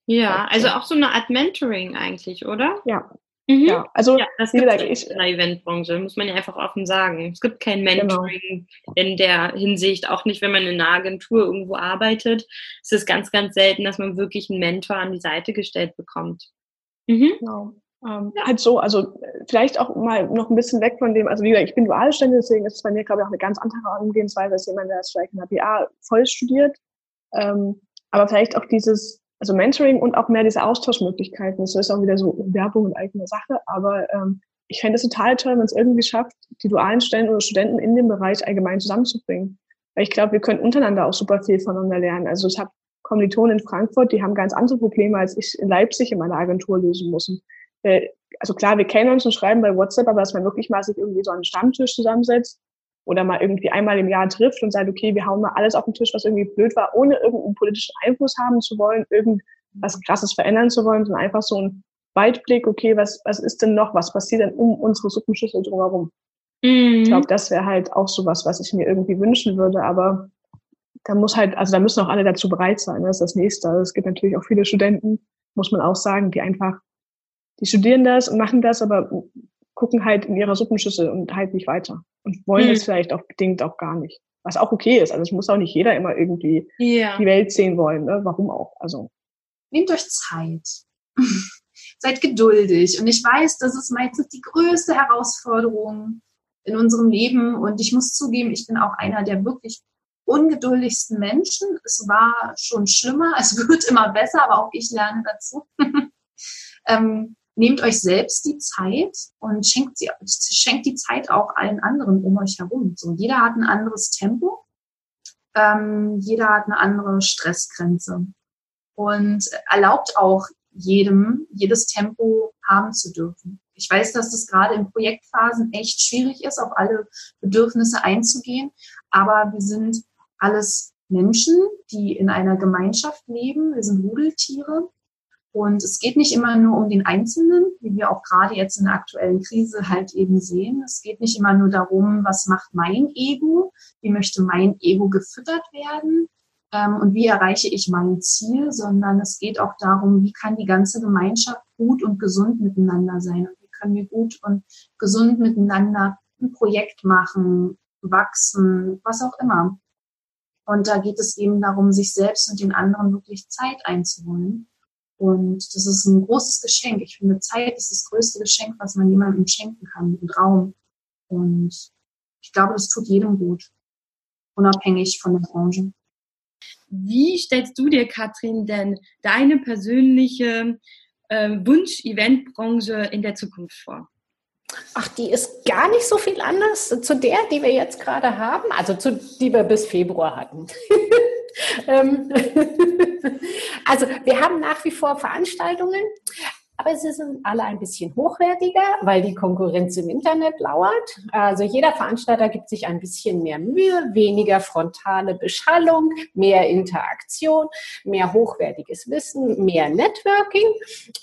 Ja, also auch so eine Art Mentoring eigentlich, oder? Ja, Mhm. Ja, also ja, das wie gesagt, ich, in der Eventbranche, muss man ja einfach offen sagen. Es gibt kein genau. Mentoring genau. in der Hinsicht, auch nicht, wenn man in einer Agentur irgendwo arbeitet. Es ist ganz, ganz selten, dass man wirklich einen Mentor an die Seite gestellt bekommt. Mhm. Genau. Ähm, ja. Halt so, also vielleicht auch mal noch ein bisschen weg von dem, also wie gesagt, ich bin Dualstände, deswegen ist es bei mir, glaube ich, auch eine ganz andere Umgehensweise als jemand, der das vielleicht in der BA voll studiert. Ähm, aber vielleicht auch dieses, also Mentoring und auch mehr diese Austauschmöglichkeiten. Das ist auch wieder so Werbung und eigene Sache, aber ähm, ich fände es total toll, wenn es irgendwie schafft, die dualen Stellen oder Studenten in dem Bereich allgemein zusammenzubringen. Weil ich glaube, wir können untereinander auch super viel voneinander lernen. Also ich habe Kommilitonen in Frankfurt, die haben ganz andere Probleme, als ich in Leipzig in meiner Agentur lösen muss. Äh, also klar, wir kennen uns und schreiben bei WhatsApp, aber dass man wirklich mal sich irgendwie so einen Stammtisch zusammensetzt oder mal irgendwie einmal im Jahr trifft und sagt, okay, wir hauen mal alles auf den Tisch, was irgendwie blöd war, ohne irgendeinen politischen Einfluss haben zu wollen, irgendwas Krasses verändern zu wollen, sondern einfach so ein Weitblick, okay, was, was ist denn noch, was passiert denn um unsere Suppenschüssel drumherum? Mhm. Ich glaube, das wäre halt auch sowas, was ich mir irgendwie wünschen würde, aber da muss halt, also da müssen auch alle dazu bereit sein, das ist das Nächste. Also es gibt natürlich auch viele Studenten, muss man auch sagen, die einfach, die studieren das und machen das, aber gucken halt in ihrer Suppenschüssel und halt nicht weiter und wollen hm. es vielleicht auch bedingt auch gar nicht. Was auch okay ist. Also es muss auch nicht jeder immer irgendwie ja. die Welt sehen wollen. Ne? Warum auch? Also nehmt euch Zeit. (laughs) Seid geduldig. Und ich weiß, das ist meistens die größte Herausforderung in unserem Leben. Und ich muss zugeben, ich bin auch einer der wirklich ungeduldigsten Menschen. Es war schon schlimmer, (laughs) es wird immer besser, aber auch ich lerne dazu. (laughs) ähm, nehmt euch selbst die Zeit und schenkt, sie, schenkt die Zeit auch allen anderen um euch herum. So, jeder hat ein anderes Tempo, ähm, jeder hat eine andere Stressgrenze und erlaubt auch jedem, jedes Tempo haben zu dürfen. Ich weiß, dass das gerade in Projektphasen echt schwierig ist, auf alle Bedürfnisse einzugehen, aber wir sind alles Menschen, die in einer Gemeinschaft leben. Wir sind Rudeltiere und es geht nicht immer nur um den Einzelnen, wie wir auch gerade jetzt in der aktuellen Krise halt eben sehen. Es geht nicht immer nur darum, was macht mein Ego, wie möchte mein Ego gefüttert werden? Ähm, und wie erreiche ich mein Ziel, sondern es geht auch darum, wie kann die ganze Gemeinschaft gut und gesund miteinander sein? Und wie können wir gut und gesund miteinander ein Projekt machen, wachsen, was auch immer. Und da geht es eben darum, sich selbst und den anderen wirklich Zeit einzuholen und das ist ein großes Geschenk. Ich finde, Zeit ist das größte Geschenk, was man jemandem schenken kann, und Raum. Und ich glaube, das tut jedem gut, unabhängig von der Branche. Wie stellst du dir, Katrin, denn deine persönliche äh, Wunsch-Eventbranche in der Zukunft vor? Ach, die ist gar nicht so viel anders zu der, die wir jetzt gerade haben, also zu die wir bis Februar hatten. (laughs) Ähm, also wir haben nach wie vor Veranstaltungen, aber sie sind alle ein bisschen hochwertiger, weil die Konkurrenz im Internet lauert. Also jeder Veranstalter gibt sich ein bisschen mehr Mühe, weniger frontale Beschallung, mehr Interaktion, mehr hochwertiges Wissen, mehr Networking.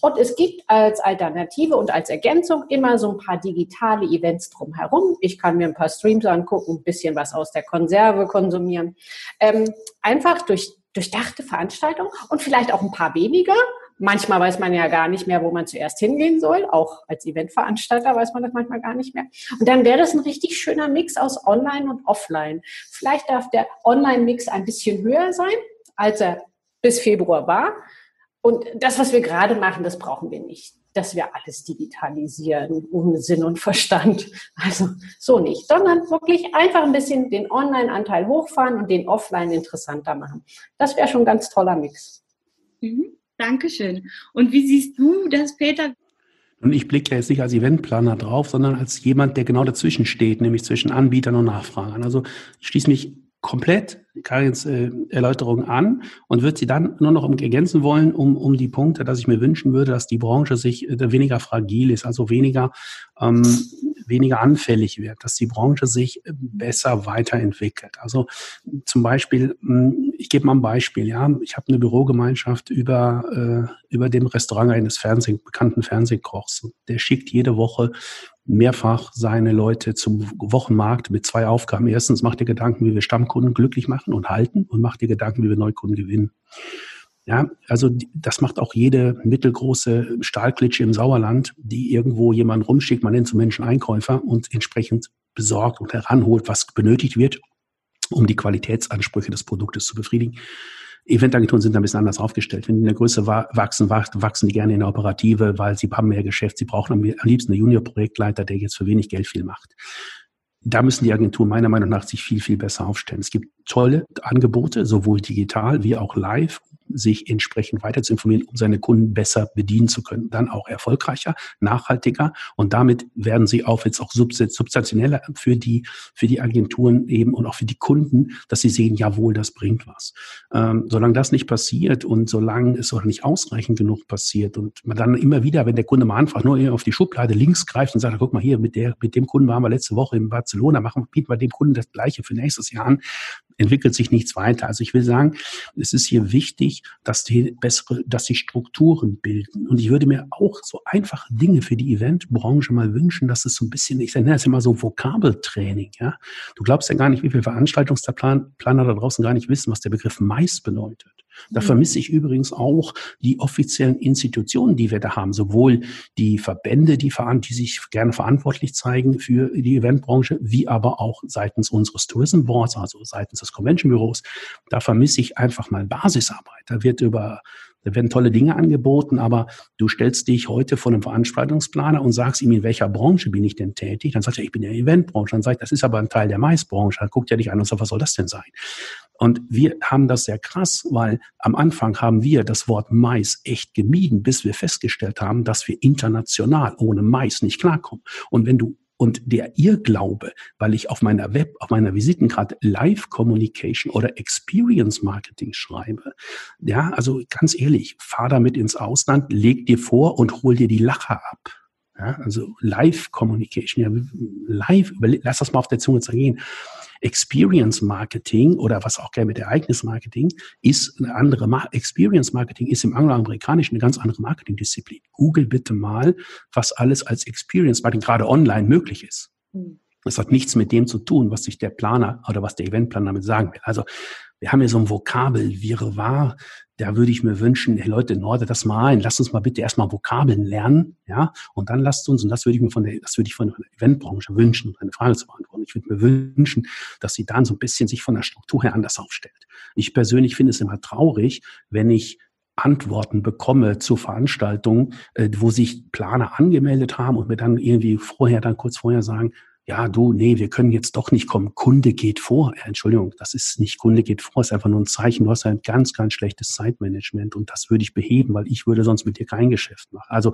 Und es gibt als Alternative und als Ergänzung immer so ein paar digitale Events drumherum. Ich kann mir ein paar Streams angucken, ein bisschen was aus der Konserve konsumieren. Ähm, einfach durch durchdachte Veranstaltung und vielleicht auch ein paar weniger, Manchmal weiß man ja gar nicht mehr, wo man zuerst hingehen soll. Auch als Eventveranstalter weiß man das manchmal gar nicht mehr. Und dann wäre das ein richtig schöner Mix aus Online und Offline. Vielleicht darf der Online-Mix ein bisschen höher sein, als er bis Februar war. Und das, was wir gerade machen, das brauchen wir nicht, dass wir alles digitalisieren, ohne Sinn und Verstand. Also so nicht, sondern wirklich einfach ein bisschen den Online-Anteil hochfahren und den Offline interessanter machen. Das wäre schon ein ganz toller Mix. Mhm. Dankeschön. Und wie siehst du das, Peter? Und ich blicke jetzt nicht als Eventplaner drauf, sondern als jemand, der genau dazwischen steht, nämlich zwischen Anbietern und Nachfragern. Also ich schließe mich komplett Karins äh, Erläuterung an und würde sie dann nur noch ergänzen wollen, um, um die Punkte, dass ich mir wünschen würde, dass die Branche sich äh, weniger fragil ist, also weniger, ähm, weniger anfällig wird, dass die Branche sich äh, besser weiterentwickelt. Also zum Beispiel, hm, ich gebe mal ein Beispiel, ja, ich habe eine Bürogemeinschaft über, äh, über dem Restaurant eines Fernseh, bekannten Fernsehkochs. Der schickt jede Woche mehrfach seine Leute zum Wochenmarkt mit zwei Aufgaben. Erstens macht ihr Gedanken, wie wir Stammkunden glücklich machen und halten und macht ihr Gedanken, wie wir Neukunden gewinnen. Ja, also das macht auch jede mittelgroße Stahlklitsche im Sauerland, die irgendwo jemand rumschickt, man nennt so Menschen Einkäufer und entsprechend besorgt und heranholt, was benötigt wird, um die Qualitätsansprüche des Produktes zu befriedigen. Eventagenturen sind ein bisschen anders aufgestellt. Wenn die in der Größe wachsen, wachsen die gerne in der Operative, weil sie haben mehr Geschäft. Sie brauchen am liebsten einen Junior-Projektleiter, der jetzt für wenig Geld viel macht. Da müssen die Agenturen meiner Meinung nach sich viel, viel besser aufstellen. Es gibt tolle Angebote, sowohl digital wie auch live, sich entsprechend weiter zu informieren, um seine Kunden besser bedienen zu können. Dann auch erfolgreicher, nachhaltiger und damit werden sie auch jetzt auch substanzieller für die, für die Agenturen eben und auch für die Kunden, dass sie sehen, jawohl, das bringt was. Ähm, solange das nicht passiert und solange es auch nicht ausreichend genug passiert und man dann immer wieder, wenn der Kunde mal einfach nur auf die Schublade links greift und sagt, guck mal hier, mit der, mit dem Kunden waren wir letzte Woche in Barcelona, machen, bieten wir dem Kunden das Gleiche für nächstes Jahr an, entwickelt sich nichts weiter. Also ich will sagen, es ist hier wichtig, dass die bessere, dass die Strukturen bilden. Und ich würde mir auch so einfache Dinge für die Eventbranche mal wünschen, dass es so ein bisschen, ich nenne es immer so Vokabeltraining, ja. Du glaubst ja gar nicht, wie viele Veranstaltungsplaner da draußen gar nicht wissen, was der Begriff Mais bedeutet. Da mhm. vermisse ich übrigens auch die offiziellen Institutionen, die wir da haben, sowohl die Verbände, die, die sich gerne verantwortlich zeigen für die Eventbranche, wie aber auch seitens unseres Tourism Boards, also seitens des Convention Büros. Da vermisse ich einfach mal Basisarbeit. Da wird über da werden tolle Dinge angeboten, aber du stellst dich heute vor einem Veranstaltungsplaner und sagst ihm, in welcher Branche bin ich denn tätig? Dann sagt er, ich bin in der Eventbranche. Dann sagt, das ist aber ein Teil der Maisbranche. Dann guckt er dich an und sagt, was soll das denn sein? Und wir haben das sehr krass, weil am Anfang haben wir das Wort Mais echt gemieden, bis wir festgestellt haben, dass wir international ohne Mais nicht klarkommen. Und wenn du und der Irrglaube, weil ich auf meiner Web, auf meiner Visitenkarte Live Communication oder Experience Marketing schreibe, ja, also ganz ehrlich, fahr damit ins Ausland, leg dir vor und hol dir die Lacher ab. Ja, also Live Communication, ja, live, lass das mal auf der Zunge zergehen. Experience Marketing oder was auch gerne mit Ereignis Marketing ist eine andere Ma Experience Marketing ist im angloamerikanischen eine ganz andere Marketingdisziplin. Google bitte mal, was alles als Experience Marketing gerade online möglich ist. Hm. Das hat nichts mit dem zu tun, was sich der Planer oder was der Eventplaner damit sagen will. Also wir haben hier so ein Vokabel, Wirrwarr, da würde ich mir wünschen, hey Leute, Norde das mal ein, lasst uns mal bitte erstmal Vokabeln lernen, ja, und dann lasst uns, und das würde ich mir von der, das würde ich von der Eventbranche wünschen, um eine Frage zu beantworten. Ich würde mir wünschen, dass sie dann so ein bisschen sich von der Struktur her anders aufstellt. Ich persönlich finde es immer traurig, wenn ich Antworten bekomme zu Veranstaltungen, äh, wo sich Planer angemeldet haben und mir dann irgendwie vorher, dann kurz vorher sagen, ja, du, nee, wir können jetzt doch nicht kommen. Kunde geht vor. Ja, Entschuldigung, das ist nicht Kunde geht vor, ist einfach nur ein Zeichen. Du hast ein ganz, ganz schlechtes Zeitmanagement und das würde ich beheben, weil ich würde sonst mit dir kein Geschäft machen. Also,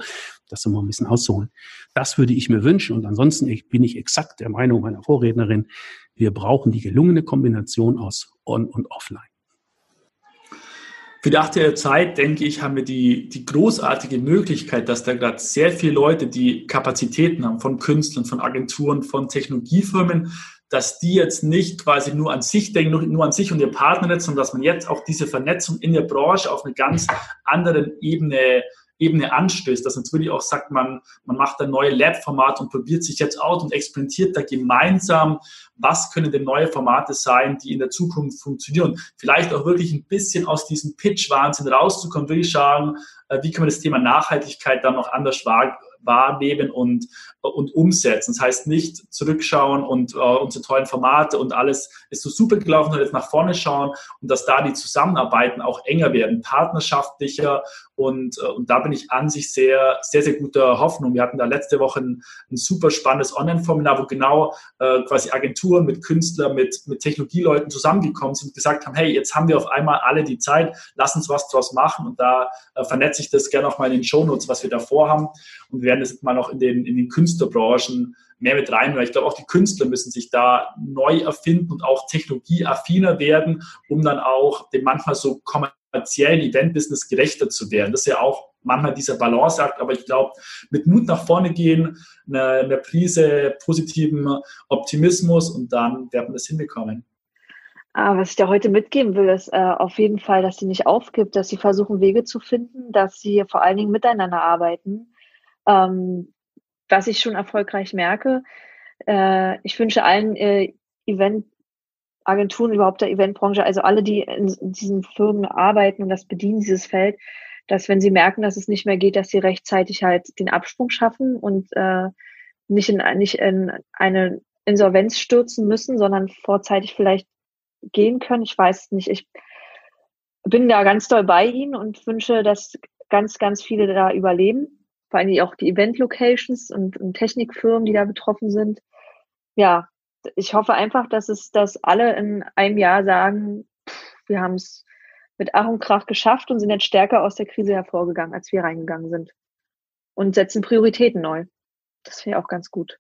das immer ein bisschen auszuholen. Das würde ich mir wünschen und ansonsten bin ich exakt der Meinung meiner Vorrednerin, wir brauchen die gelungene Kombination aus On- und Offline. Für die aktuelle Zeit, denke ich, haben wir die, die großartige Möglichkeit, dass da gerade sehr viele Leute, die Kapazitäten haben von Künstlern, von Agenturen, von Technologiefirmen, dass die jetzt nicht quasi nur an sich denken, nur, nur an sich und ihr Partner sondern dass man jetzt auch diese Vernetzung in der Branche auf eine ganz andere Ebene Ebene anstößt, dass wirklich auch sagt, man, man macht ein neues Lab-Format und probiert sich jetzt aus und experimentiert da gemeinsam, was können denn neue Formate sein, die in der Zukunft funktionieren. Vielleicht auch wirklich ein bisschen aus diesem Pitch-Wahnsinn rauszukommen, wirklich schauen, äh, wie kann man das Thema Nachhaltigkeit dann noch anders wahrnehmen und, und umsetzen. Das heißt nicht zurückschauen und äh, unsere tollen Formate und alles ist so super gelaufen und jetzt nach vorne schauen und dass da die Zusammenarbeiten auch enger werden, partnerschaftlicher und, äh, und da bin ich an sich sehr, sehr, sehr guter Hoffnung. Wir hatten da letzte Woche ein, ein super spannendes Online-Formular, wo genau äh, quasi Agenturen mit Künstlern, mit, mit Technologieleuten zusammengekommen sind und gesagt haben, hey, jetzt haben wir auf einmal alle die Zeit, lass uns was draus machen und da äh, vernetze ich das gerne auch mal in den Shownotes, was wir da vorhaben und wir werden das jetzt mal noch in den, in den Künstlerbranchen mehr mit rein, weil ich glaube, auch die Künstler müssen sich da neu erfinden und auch technologieaffiner werden, um dann auch dem manchmal so kommerziellen Event-Business gerechter zu werden. Das ist ja auch manchmal dieser Balanceakt, aber ich glaube, mit Mut nach vorne gehen, eine, eine Prise positiven Optimismus und dann werden wir das hinbekommen. Ah, was ich dir heute mitgeben will, ist äh, auf jeden Fall, dass sie nicht aufgibt, dass sie versuchen, Wege zu finden, dass sie vor allen Dingen miteinander arbeiten. Ähm, was ich schon erfolgreich merke, äh, ich wünsche allen äh, Eventagenturen, überhaupt der Eventbranche, also alle, die in, in diesen Firmen arbeiten und das bedienen, dieses Feld, dass wenn sie merken, dass es nicht mehr geht, dass sie rechtzeitig halt den Absprung schaffen und äh, nicht, in, nicht in eine Insolvenz stürzen müssen, sondern vorzeitig vielleicht gehen können. Ich weiß nicht. Ich bin da ganz doll bei Ihnen und wünsche, dass ganz, ganz viele da überleben. Vor allem auch die Event-Locations und, und Technikfirmen, die da betroffen sind. Ja, ich hoffe einfach, dass es, dass alle in einem Jahr sagen, pff, wir haben es mit Ach und Krach geschafft und sind jetzt stärker aus der Krise hervorgegangen, als wir reingegangen sind. Und setzen Prioritäten neu. Das wäre auch ganz gut.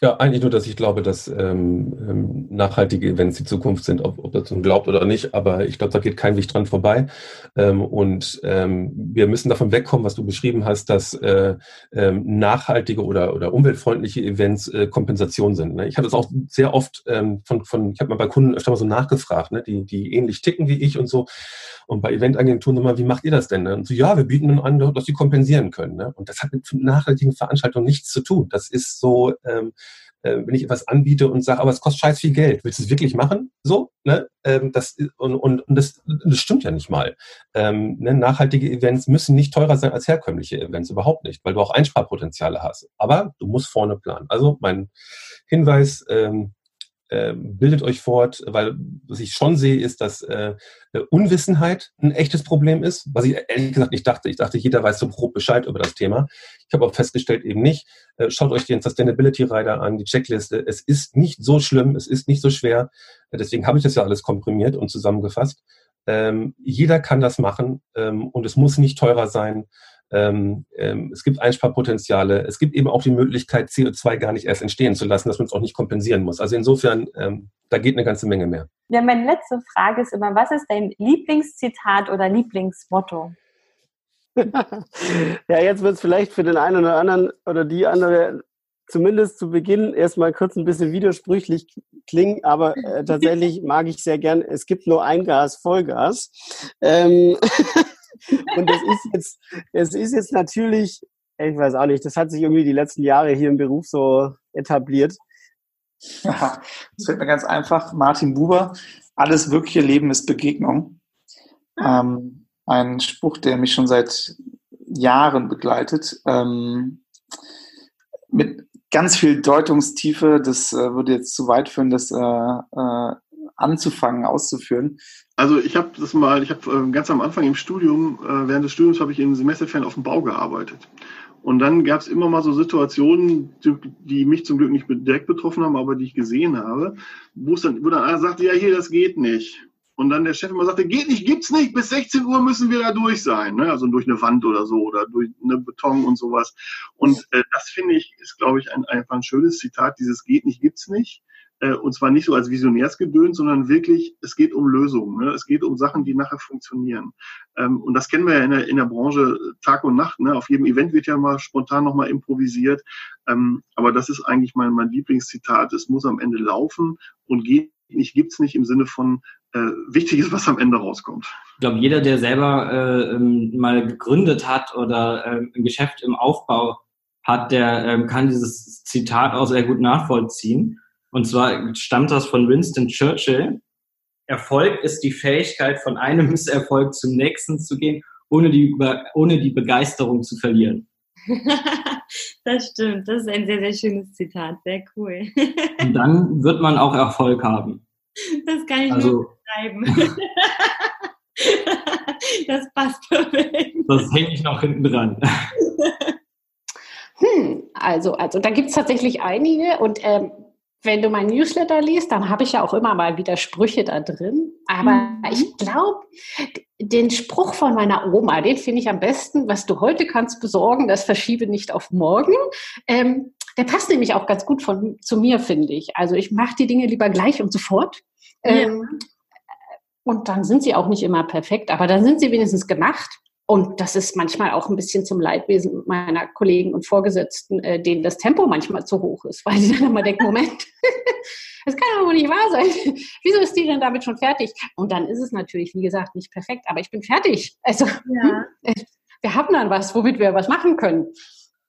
Ja, eigentlich nur, dass ich glaube, dass ähm, ähm, nachhaltige Events die Zukunft sind, ob, ob dazu glaubt oder nicht. Aber ich glaube, da geht kein Weg dran vorbei. Ähm, und ähm, wir müssen davon wegkommen, was du beschrieben hast, dass äh, ähm, nachhaltige oder, oder umweltfreundliche Events äh, Kompensation sind. Ne? Ich habe das auch sehr oft ähm, von, von ich habe mal bei Kunden öfter mal so nachgefragt, ne? die, die ähnlich ticken wie ich und so. Und bei Eventagenturen immer, wie macht ihr das denn? Ne? Und so, ja, wir bieten an, dass sie kompensieren können. Ne? Und das hat mit nachhaltigen Veranstaltungen nichts zu tun. Das ist so, ähm, äh, wenn ich etwas anbiete und sage, aber es kostet scheiß viel Geld, willst du es wirklich machen? So, ne? Ähm, das, und und, und das, das stimmt ja nicht mal. Ähm, ne? Nachhaltige Events müssen nicht teurer sein als herkömmliche Events, überhaupt nicht, weil du auch Einsparpotenziale hast. Aber du musst vorne planen. Also mein Hinweis, ähm, ähm, bildet euch fort, weil was ich schon sehe, ist, dass äh, Unwissenheit ein echtes Problem ist, was ich ehrlich gesagt nicht dachte. Ich dachte, jeder weiß so grob Bescheid über das Thema. Ich habe auch festgestellt, eben nicht. Äh, schaut euch den Sustainability Rider an, die Checkliste. Es ist nicht so schlimm, es ist nicht so schwer. Äh, deswegen habe ich das ja alles komprimiert und zusammengefasst. Ähm, jeder kann das machen ähm, und es muss nicht teurer sein. Ähm, ähm, es gibt Einsparpotenziale. Es gibt eben auch die Möglichkeit, CO2 gar nicht erst entstehen zu lassen, dass man es auch nicht kompensieren muss. Also insofern, ähm, da geht eine ganze Menge mehr. Ja, meine letzte Frage ist immer, was ist dein Lieblingszitat oder Lieblingsmotto? (laughs) ja, jetzt wird es vielleicht für den einen oder anderen oder die andere zumindest zu Beginn erstmal kurz ein bisschen widersprüchlich klingen, aber äh, (laughs) tatsächlich mag ich sehr gern, es gibt nur ein Gas, Vollgas. Ähm (laughs) Und das ist jetzt, es ist jetzt natürlich, ich weiß auch nicht, das hat sich irgendwie die letzten Jahre hier im Beruf so etabliert. (laughs) Das fällt mir ganz einfach. Martin Buber, alles wirkliche Leben ist Begegnung. Ähm, ein Spruch, der mich schon seit Jahren begleitet. Ähm, mit ganz viel Deutungstiefe, das äh, würde jetzt zu weit führen, das äh, äh, anzufangen, auszuführen? Also ich habe das mal, ich habe äh, ganz am Anfang im Studium, äh, während des Studiums habe ich in Semesterferien auf dem Bau gearbeitet. Und dann gab es immer mal so Situationen, die, mich zum Glück nicht direkt betroffen haben, aber die ich gesehen habe, wo dann, wo dann einer sagte, ja hier, das geht nicht. Und dann der Chef immer sagte, geht nicht, gibt's nicht, bis 16 Uhr müssen wir da durch sein. Ne? Also durch eine Wand oder so oder durch eine Beton und sowas. Und äh, das finde ich, ist, glaube ich, ein, einfach ein schönes Zitat, dieses geht nicht, gibt's nicht. Äh, und zwar nicht so als Visionärsgedöns, sondern wirklich, es geht um Lösungen. Ne? Es geht um Sachen, die nachher funktionieren. Ähm, und das kennen wir ja in der, in der Branche Tag und Nacht. Ne? Auf jedem Event wird ja mal spontan nochmal improvisiert. Ähm, aber das ist eigentlich mein, mein Lieblingszitat. Es muss am Ende laufen und geht nicht, gibt's nicht im Sinne von, äh, wichtig ist, was am Ende rauskommt. Ich glaube, jeder, der selber äh, ähm, mal gegründet hat oder äh, ein Geschäft im Aufbau hat, der äh, kann dieses Zitat auch sehr gut nachvollziehen. Und zwar stammt das von Winston Churchill. Erfolg ist die Fähigkeit, von einem Misserfolg zum nächsten zu gehen, ohne die, ohne die Begeisterung zu verlieren. (laughs) das stimmt. Das ist ein sehr, sehr schönes Zitat. Sehr cool. Und dann wird man auch Erfolg haben. Das kann ich also, nur schreiben. (laughs) das passt perfekt. Das hänge ich noch hinten dran. Hm, also, also da gibt es tatsächlich einige und ähm, wenn du mein Newsletter liest, dann habe ich ja auch immer mal wieder Sprüche da drin. Aber mhm. ich glaube, den Spruch von meiner Oma, den finde ich am besten, was du heute kannst besorgen, das verschiebe nicht auf morgen. Ähm, der passt nämlich auch ganz gut von, zu mir, finde ich. Also ich mache die Dinge lieber gleich und sofort. Ähm, ja. Und dann sind sie auch nicht immer perfekt, aber dann sind sie wenigstens gemacht. Und das ist manchmal auch ein bisschen zum Leidwesen meiner Kollegen und Vorgesetzten, äh, denen das Tempo manchmal zu hoch ist, weil sie dann immer denken, Moment, (laughs) das kann doch wohl nicht wahr sein. (laughs) Wieso ist die denn damit schon fertig? Und dann ist es natürlich, wie gesagt, nicht perfekt, aber ich bin fertig. Also ja. (laughs) Wir haben dann was, womit wir was machen können.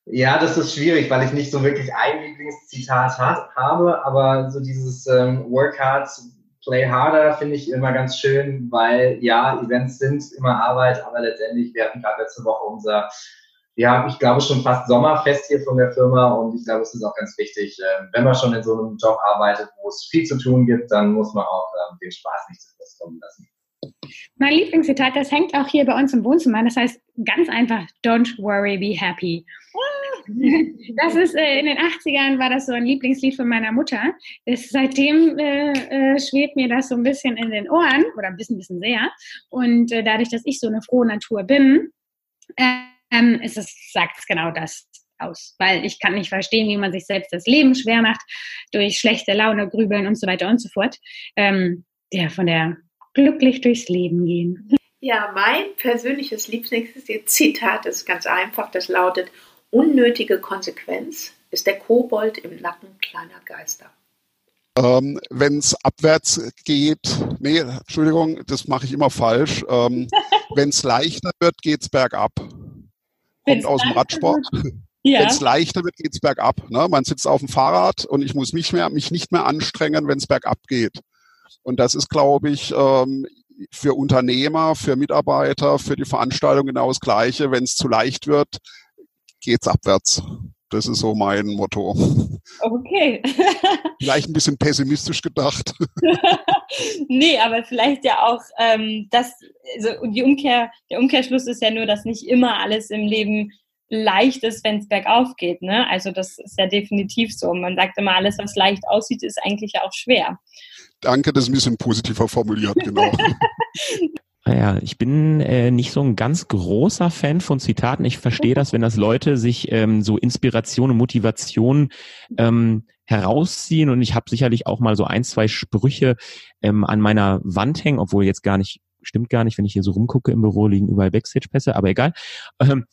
Ja, das ist schwierig, weil ich nicht so wirklich ein Lieblingszitat habe, aber so dieses ähm, Work hard, Play Harder finde ich immer ganz schön, weil ja, Events sind immer Arbeit, aber letztendlich, wir hatten gerade letzte Woche unser, ja, ich glaube schon fast Sommerfest hier von der Firma und ich glaube, es ist auch ganz wichtig, äh, wenn man schon in so einem Job arbeitet, wo es viel zu tun gibt, dann muss man auch äh, den Spaß nicht zu kurz kommen lassen. Mein Lieblingszitat, das hängt auch hier bei uns im Wohnzimmer. Das heißt ganz einfach, don't worry, be happy. (laughs) Das ist äh, in den 80ern war das so ein Lieblingslied von meiner Mutter. Das, seitdem äh, äh, schwebt mir das so ein bisschen in den Ohren oder ein bisschen, bisschen sehr. Und äh, dadurch, dass ich so eine frohe Natur bin, ähm, ist es, sagt es genau das aus. Weil ich kann nicht verstehen, wie man sich selbst das Leben schwer macht durch schlechte Laune, Grübeln und so weiter und so fort. Ähm, ja, von der glücklich durchs Leben gehen. Ja, mein persönliches Lieblingszitat ist ganz einfach. Das lautet, unnötige Konsequenz ist der Kobold im Nacken kleiner Geister. Ähm, Wenn es abwärts geht, nee, Entschuldigung, das mache ich immer falsch. Ähm, (laughs) Wenn es leichter wird, geht es bergab. Kommt aus dem Radsport. (laughs) Ja. Wenn es leichter wird, geht es bergab. Ne? Man sitzt auf dem Fahrrad und ich muss nicht mehr, mich nicht mehr anstrengen, wenn es bergab geht. Und das ist, glaube ich, ähm, für Unternehmer, für Mitarbeiter, für die Veranstaltung genau das Gleiche. Wenn es zu leicht wird, geht's abwärts. Das ist so mein Motto. Okay. (laughs) vielleicht ein bisschen pessimistisch gedacht. (laughs) nee, aber vielleicht ja auch ähm, das, also die Umkehr, der Umkehrschluss ist ja nur, dass nicht immer alles im Leben leicht ist, wenn es bergauf geht. Ne? Also das ist ja definitiv so. Man sagt immer, alles, was leicht aussieht, ist eigentlich ja auch schwer. Danke, das ist ein bisschen positiver formuliert, genau. (laughs) Naja, ich bin äh, nicht so ein ganz großer Fan von Zitaten. Ich verstehe das, wenn das Leute sich ähm, so Inspiration und Motivation ähm, herausziehen. Und ich habe sicherlich auch mal so ein, zwei Sprüche ähm, an meiner Wand hängen, obwohl jetzt gar nicht, stimmt gar nicht, wenn ich hier so rumgucke im Büro liegen überall Backstage-Pässe, aber egal. Ähm,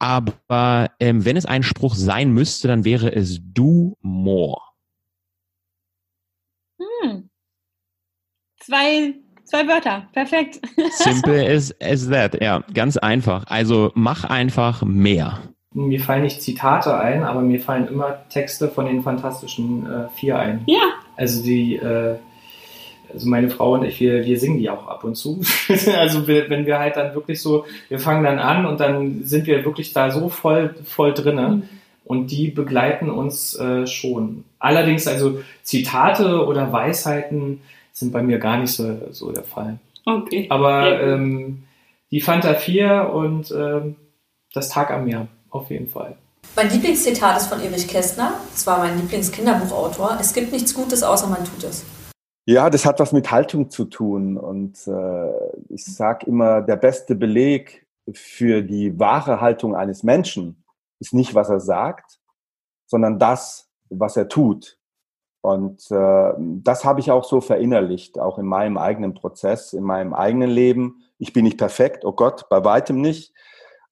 aber ähm, wenn es ein Spruch sein müsste, dann wäre es do more. Hm. Zwei Zwei Wörter, perfekt. Simple (laughs) as, as that, ja, ganz einfach. Also mach einfach mehr. Mir fallen nicht Zitate ein, aber mir fallen immer Texte von den Fantastischen äh, Vier ein. Ja. Also die, äh, also meine Frau und ich, wir, wir singen die auch ab und zu. (laughs) also wir, wenn wir halt dann wirklich so, wir fangen dann an und dann sind wir wirklich da so voll, voll drinne. Mhm. Und die begleiten uns äh, schon. Allerdings also Zitate oder Weisheiten, sind bei mir gar nicht so, so der Fall. Okay. Aber ähm, die Fanta 4 und ähm, das Tag am Meer, auf jeden Fall. Mein Lieblingszitat ist von Erich Kästner. Das war mein Lieblingskinderbuchautor. Es gibt nichts Gutes, außer man tut es. Ja, das hat was mit Haltung zu tun. Und äh, ich sage immer, der beste Beleg für die wahre Haltung eines Menschen ist nicht, was er sagt, sondern das, was er tut. Und äh, das habe ich auch so verinnerlicht, auch in meinem eigenen Prozess, in meinem eigenen Leben. Ich bin nicht perfekt, oh Gott, bei weitem nicht.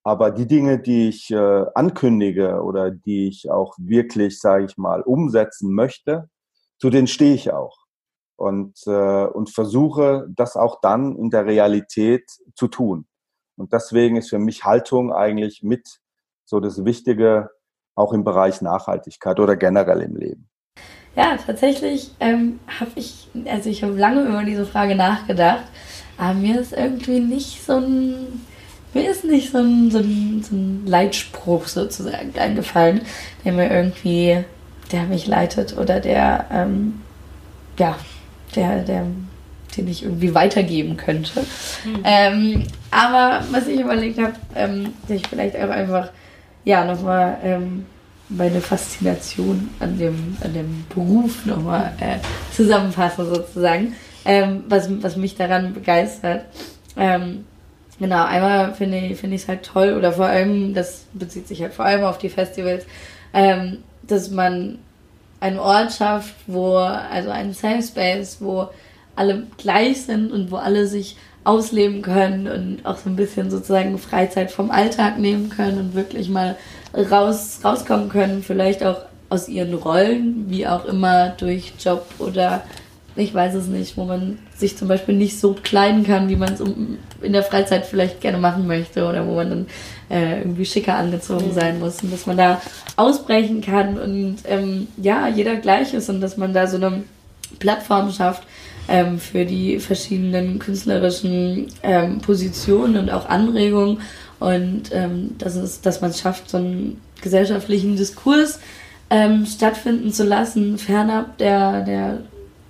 Aber die Dinge, die ich äh, ankündige oder die ich auch wirklich, sage ich mal, umsetzen möchte, zu denen stehe ich auch. Und, äh, und versuche das auch dann in der Realität zu tun. Und deswegen ist für mich Haltung eigentlich mit so das Wichtige auch im Bereich Nachhaltigkeit oder generell im Leben. Ja, tatsächlich ähm, habe ich, also ich habe lange über diese Frage nachgedacht, aber mir ist irgendwie nicht so ein, mir ist nicht so ein, so ein, so ein Leitspruch sozusagen eingefallen, der mir irgendwie, der mich leitet oder der, ähm, ja, der, der, den ich irgendwie weitergeben könnte. Mhm. Ähm, aber was ich überlegt habe, ähm, dass ich vielleicht auch einfach, ja, nochmal ähm, meine Faszination an dem, an dem Beruf nochmal äh, zusammenfassen sozusagen, ähm, was, was mich daran begeistert. Ähm, genau, einmal finde ich es find halt toll oder vor allem, das bezieht sich halt vor allem auf die Festivals, ähm, dass man einen Ort schafft, wo, also einen Safe Space, wo alle gleich sind und wo alle sich ausleben können und auch so ein bisschen sozusagen Freizeit vom Alltag nehmen können und wirklich mal raus, rauskommen können, vielleicht auch aus ihren Rollen, wie auch immer, durch Job oder ich weiß es nicht, wo man sich zum Beispiel nicht so kleiden kann, wie man es in der Freizeit vielleicht gerne machen möchte oder wo man dann äh, irgendwie schicker angezogen mhm. sein muss und dass man da ausbrechen kann und ähm, ja, jeder gleich ist und dass man da so eine Plattform schafft ähm, für die verschiedenen künstlerischen ähm, Positionen und auch Anregungen und ähm, das ist, dass man es schafft, so einen gesellschaftlichen Diskurs ähm, stattfinden zu lassen, fernab der, der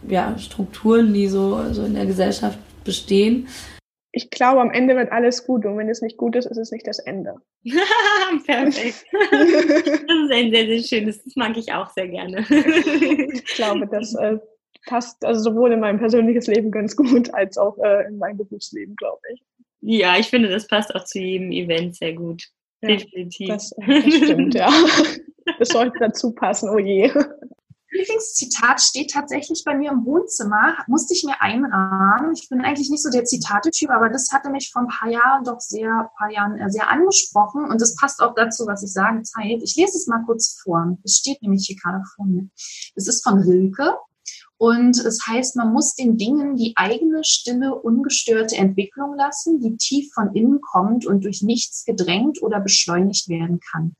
ja, Strukturen, die so, so in der Gesellschaft bestehen. Ich glaube, am Ende wird alles gut und wenn es nicht gut ist, ist es nicht das Ende. (laughs) Perfekt. (laughs) das ist ein sehr, sehr schönes, das mag ich auch sehr gerne. ich glaube, das äh, passt also sowohl in mein persönliches Leben ganz gut als auch äh, in mein Berufsleben, glaube ich. Ja, ich finde, das passt auch zu jedem Event sehr gut. Ja, Definitiv. Das, das stimmt, ja. (laughs) Das sollte dazu passen, oh je. Lieblingszitat steht tatsächlich bei mir im Wohnzimmer, musste ich mir einrahmen. Ich bin eigentlich nicht so der Zitatetyp, aber das hatte mich vor ein paar Jahren doch sehr, paar Jahren äh, sehr angesprochen und das passt auch dazu, was ich sage, Zeit. Ich lese es mal kurz vor. Es steht nämlich hier gerade vor mir. Es ist von Rilke und es heißt, man muss den Dingen die eigene stille, ungestörte Entwicklung lassen, die tief von innen kommt und durch nichts gedrängt oder beschleunigt werden kann.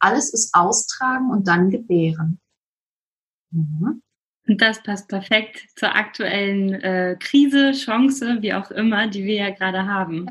Alles ist austragen und dann gebären. Mhm. Und das passt perfekt zur aktuellen äh, Krise, Chance, wie auch immer, die wir ja gerade haben.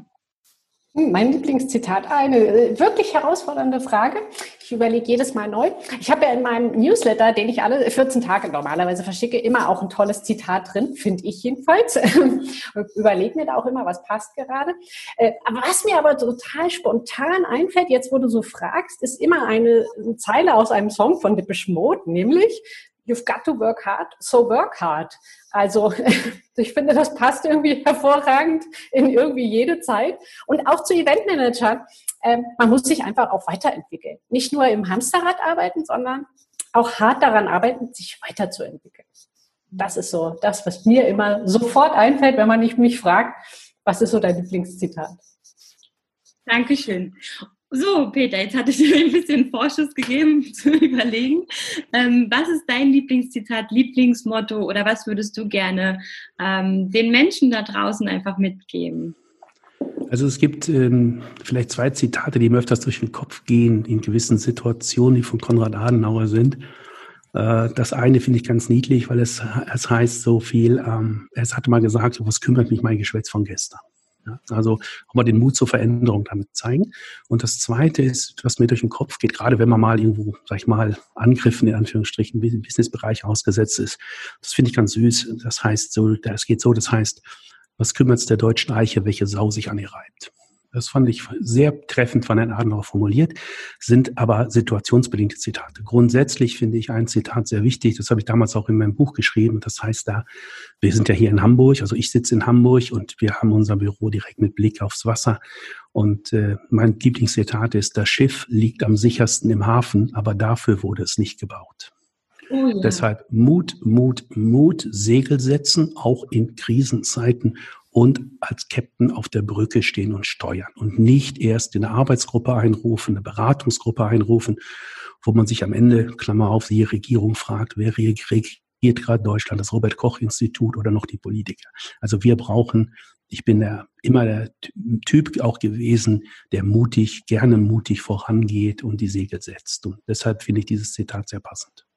Hm, mein Lieblingszitat, eine äh, wirklich herausfordernde Frage. Ich überlege jedes Mal neu. Ich habe ja in meinem Newsletter, den ich alle 14 Tage normalerweise verschicke, immer auch ein tolles Zitat drin, finde ich jedenfalls. (laughs) überlege mir da auch immer, was passt gerade. Äh, aber was mir aber total spontan einfällt, jetzt wo du so fragst, ist immer eine Zeile aus einem Song von Depeche Mode, nämlich You've got to work hard, so work hard. Also (laughs) ich finde, das passt irgendwie hervorragend in irgendwie jede Zeit. Und auch zu Eventmanagern. Ähm, man muss sich einfach auch weiterentwickeln. Nicht nur im Hamsterrad arbeiten, sondern auch hart daran arbeiten, sich weiterzuentwickeln. Das ist so das, was mir immer sofort einfällt, wenn man mich fragt, was ist so dein Lieblingszitat? Dankeschön. So, Peter, jetzt hatte ich dir (laughs) ein bisschen Vorschuss gegeben (laughs) zu überlegen. Ähm, was ist dein Lieblingszitat, Lieblingsmotto oder was würdest du gerne ähm, den Menschen da draußen einfach mitgeben? Also es gibt ähm, vielleicht zwei Zitate, die mir öfters durch den Kopf gehen in gewissen Situationen, die von Konrad Adenauer sind. Äh, das eine finde ich ganz niedlich, weil es, es heißt so viel, ähm, es hatte mal gesagt, was kümmert mich mein Geschwätz von gestern. Also auch mal den Mut zur Veränderung damit zeigen. Und das Zweite ist, was mir durch den Kopf geht, gerade wenn man mal irgendwo, sag ich mal, Angriffen in Anführungsstrichen im Businessbereich ausgesetzt ist. Das finde ich ganz süß. Das heißt so, das geht so, das heißt, was kümmert es der deutschen Eiche, welche Sau sich an ihr reibt? Das fand ich sehr treffend von Herrn Adenauer formuliert, sind aber situationsbedingte Zitate. Grundsätzlich finde ich ein Zitat sehr wichtig, das habe ich damals auch in meinem Buch geschrieben, das heißt da, wir sind ja hier in Hamburg, also ich sitze in Hamburg und wir haben unser Büro direkt mit Blick aufs Wasser und äh, mein Lieblingszitat ist, das Schiff liegt am sichersten im Hafen, aber dafür wurde es nicht gebaut. Oh ja. Deshalb Mut, Mut, Mut, Segel setzen, auch in Krisenzeiten und als Captain auf der Brücke stehen und steuern und nicht erst in eine Arbeitsgruppe einrufen, eine Beratungsgruppe einrufen, wo man sich am Ende, Klammer auf, die Regierung fragt, wer regiert gerade Deutschland, das Robert Koch Institut oder noch die Politiker. Also wir brauchen, ich bin der, immer der Typ auch gewesen, der mutig, gerne mutig vorangeht und die Segel setzt. Und deshalb finde ich dieses Zitat sehr passend.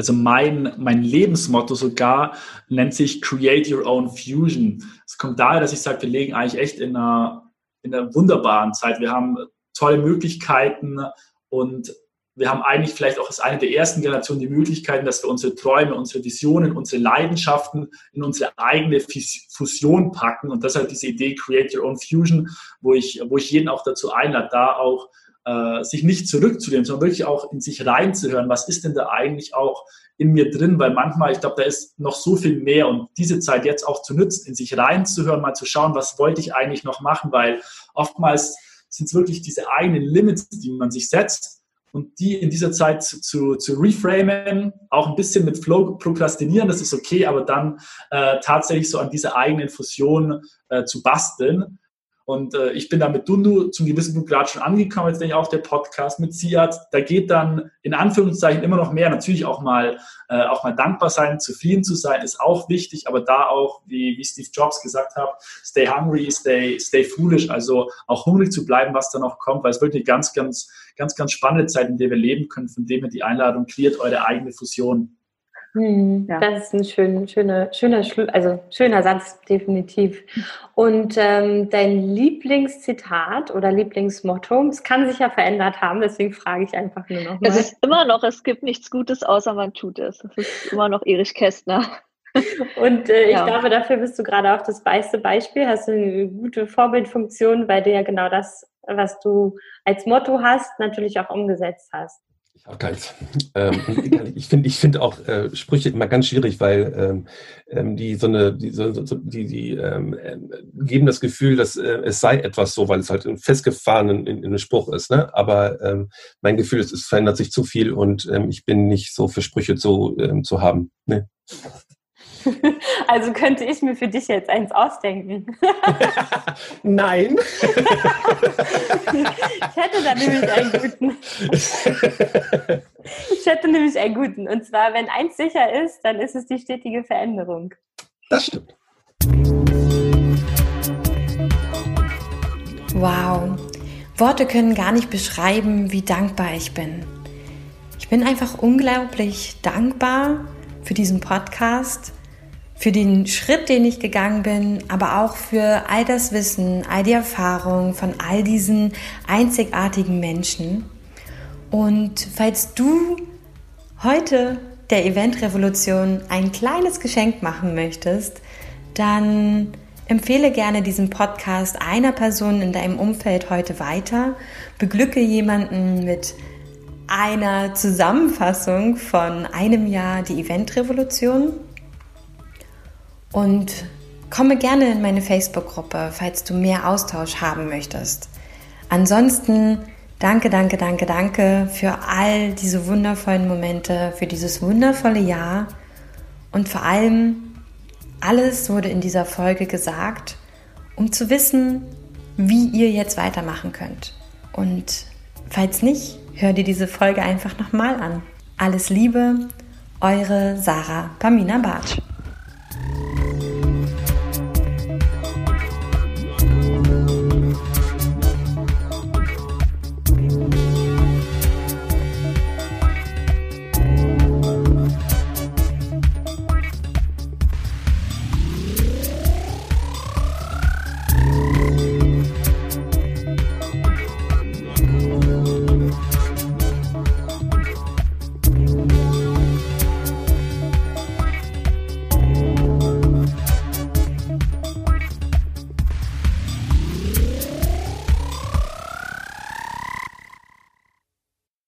Also mein, mein Lebensmotto sogar nennt sich Create Your Own Fusion. Es kommt daher, dass ich sage, wir legen eigentlich echt in einer, in einer wunderbaren Zeit. Wir haben tolle Möglichkeiten und wir haben eigentlich vielleicht auch als eine der ersten Generationen die Möglichkeiten, dass wir unsere Träume, unsere Visionen, unsere Leidenschaften in unsere eigene Fusion packen. Und deshalb diese Idee Create Your Own Fusion, wo ich, wo ich jeden auch dazu einlade, da auch äh, sich nicht zurückzulehnen, sondern wirklich auch in sich reinzuhören, was ist denn da eigentlich auch in mir drin, weil manchmal, ich glaube, da ist noch so viel mehr und diese Zeit jetzt auch zu nutzen, in sich reinzuhören, mal zu schauen, was wollte ich eigentlich noch machen, weil oftmals sind es wirklich diese eigenen Limits, die man sich setzt und die in dieser Zeit zu, zu, reframen, auch ein bisschen mit Flow prokrastinieren, das ist okay, aber dann äh, tatsächlich so an dieser eigenen Fusion äh, zu basteln und äh, ich bin da mit Dundu zum gewissen Punkt gerade schon angekommen, jetzt denke ich auch der Podcast mit Siad. Da geht dann in Anführungszeichen immer noch mehr. Natürlich auch mal, äh, auch mal dankbar sein, zufrieden zu sein, ist auch wichtig, aber da auch, wie, wie Steve Jobs gesagt hat, stay hungry, stay, stay foolish, also auch hungrig zu bleiben, was da noch kommt, weil es wirklich eine ganz, ganz, ganz, ganz spannende Zeit, in der wir leben können, von dem ihr die Einladung kreiert eure eigene Fusion. Hm, ja. Das ist ein schön, schöner, schöner, also schöner Satz, definitiv. Und ähm, dein Lieblingszitat oder Lieblingsmotto, es kann sich ja verändert haben, deswegen frage ich einfach nur noch mal. Es ist immer noch, es gibt nichts Gutes, außer man tut es. Es ist immer noch Erich Kästner. (laughs) Und äh, ich ja. glaube, dafür bist du gerade auch das beste Beispiel. Hast du eine gute Vorbildfunktion, weil du ja genau das, was du als Motto hast, natürlich auch umgesetzt hast. Ich habe keins. Ähm, (laughs) ich finde ich finde auch äh, Sprüche immer ganz schwierig, weil ähm, ähm, die so eine, die, so, die, die ähm, äh, geben das Gefühl, dass äh, es sei etwas so, weil es halt festgefahren in, in, in einem Spruch ist. Ne? Aber ähm, mein Gefühl ist, es verändert sich zu viel und ähm, ich bin nicht so für Sprüche zu, zu haben. Nee. (laughs) Also könnte ich mir für dich jetzt eins ausdenken. (laughs) Nein. ich hätte da nämlich einen guten. Ich hätte nämlich einen guten. Und zwar, wenn eins sicher ist, dann ist es die stetige Veränderung. Das stimmt. Wow. Worte können gar nicht beschreiben, wie dankbar ich bin. Ich bin einfach unglaublich dankbar für diesen Podcast für den Schritt, den ich gegangen bin, aber auch für all das Wissen, all die Erfahrung von all diesen einzigartigen Menschen. Und falls du heute der Eventrevolution ein kleines Geschenk machen möchtest, dann empfehle gerne diesen Podcast einer Person in deinem Umfeld heute weiter. Beglücke jemanden mit einer Zusammenfassung von einem Jahr die Eventrevolution und komme gerne in meine Facebook-Gruppe, falls du mehr Austausch haben möchtest. Ansonsten danke, danke, danke, danke für all diese wundervollen Momente, für dieses wundervolle Jahr und vor allem alles wurde in dieser Folge gesagt, um zu wissen, wie ihr jetzt weitermachen könnt. Und falls nicht, hör dir diese Folge einfach nochmal an. Alles Liebe, eure Sarah Pamina Bartsch. Thank you.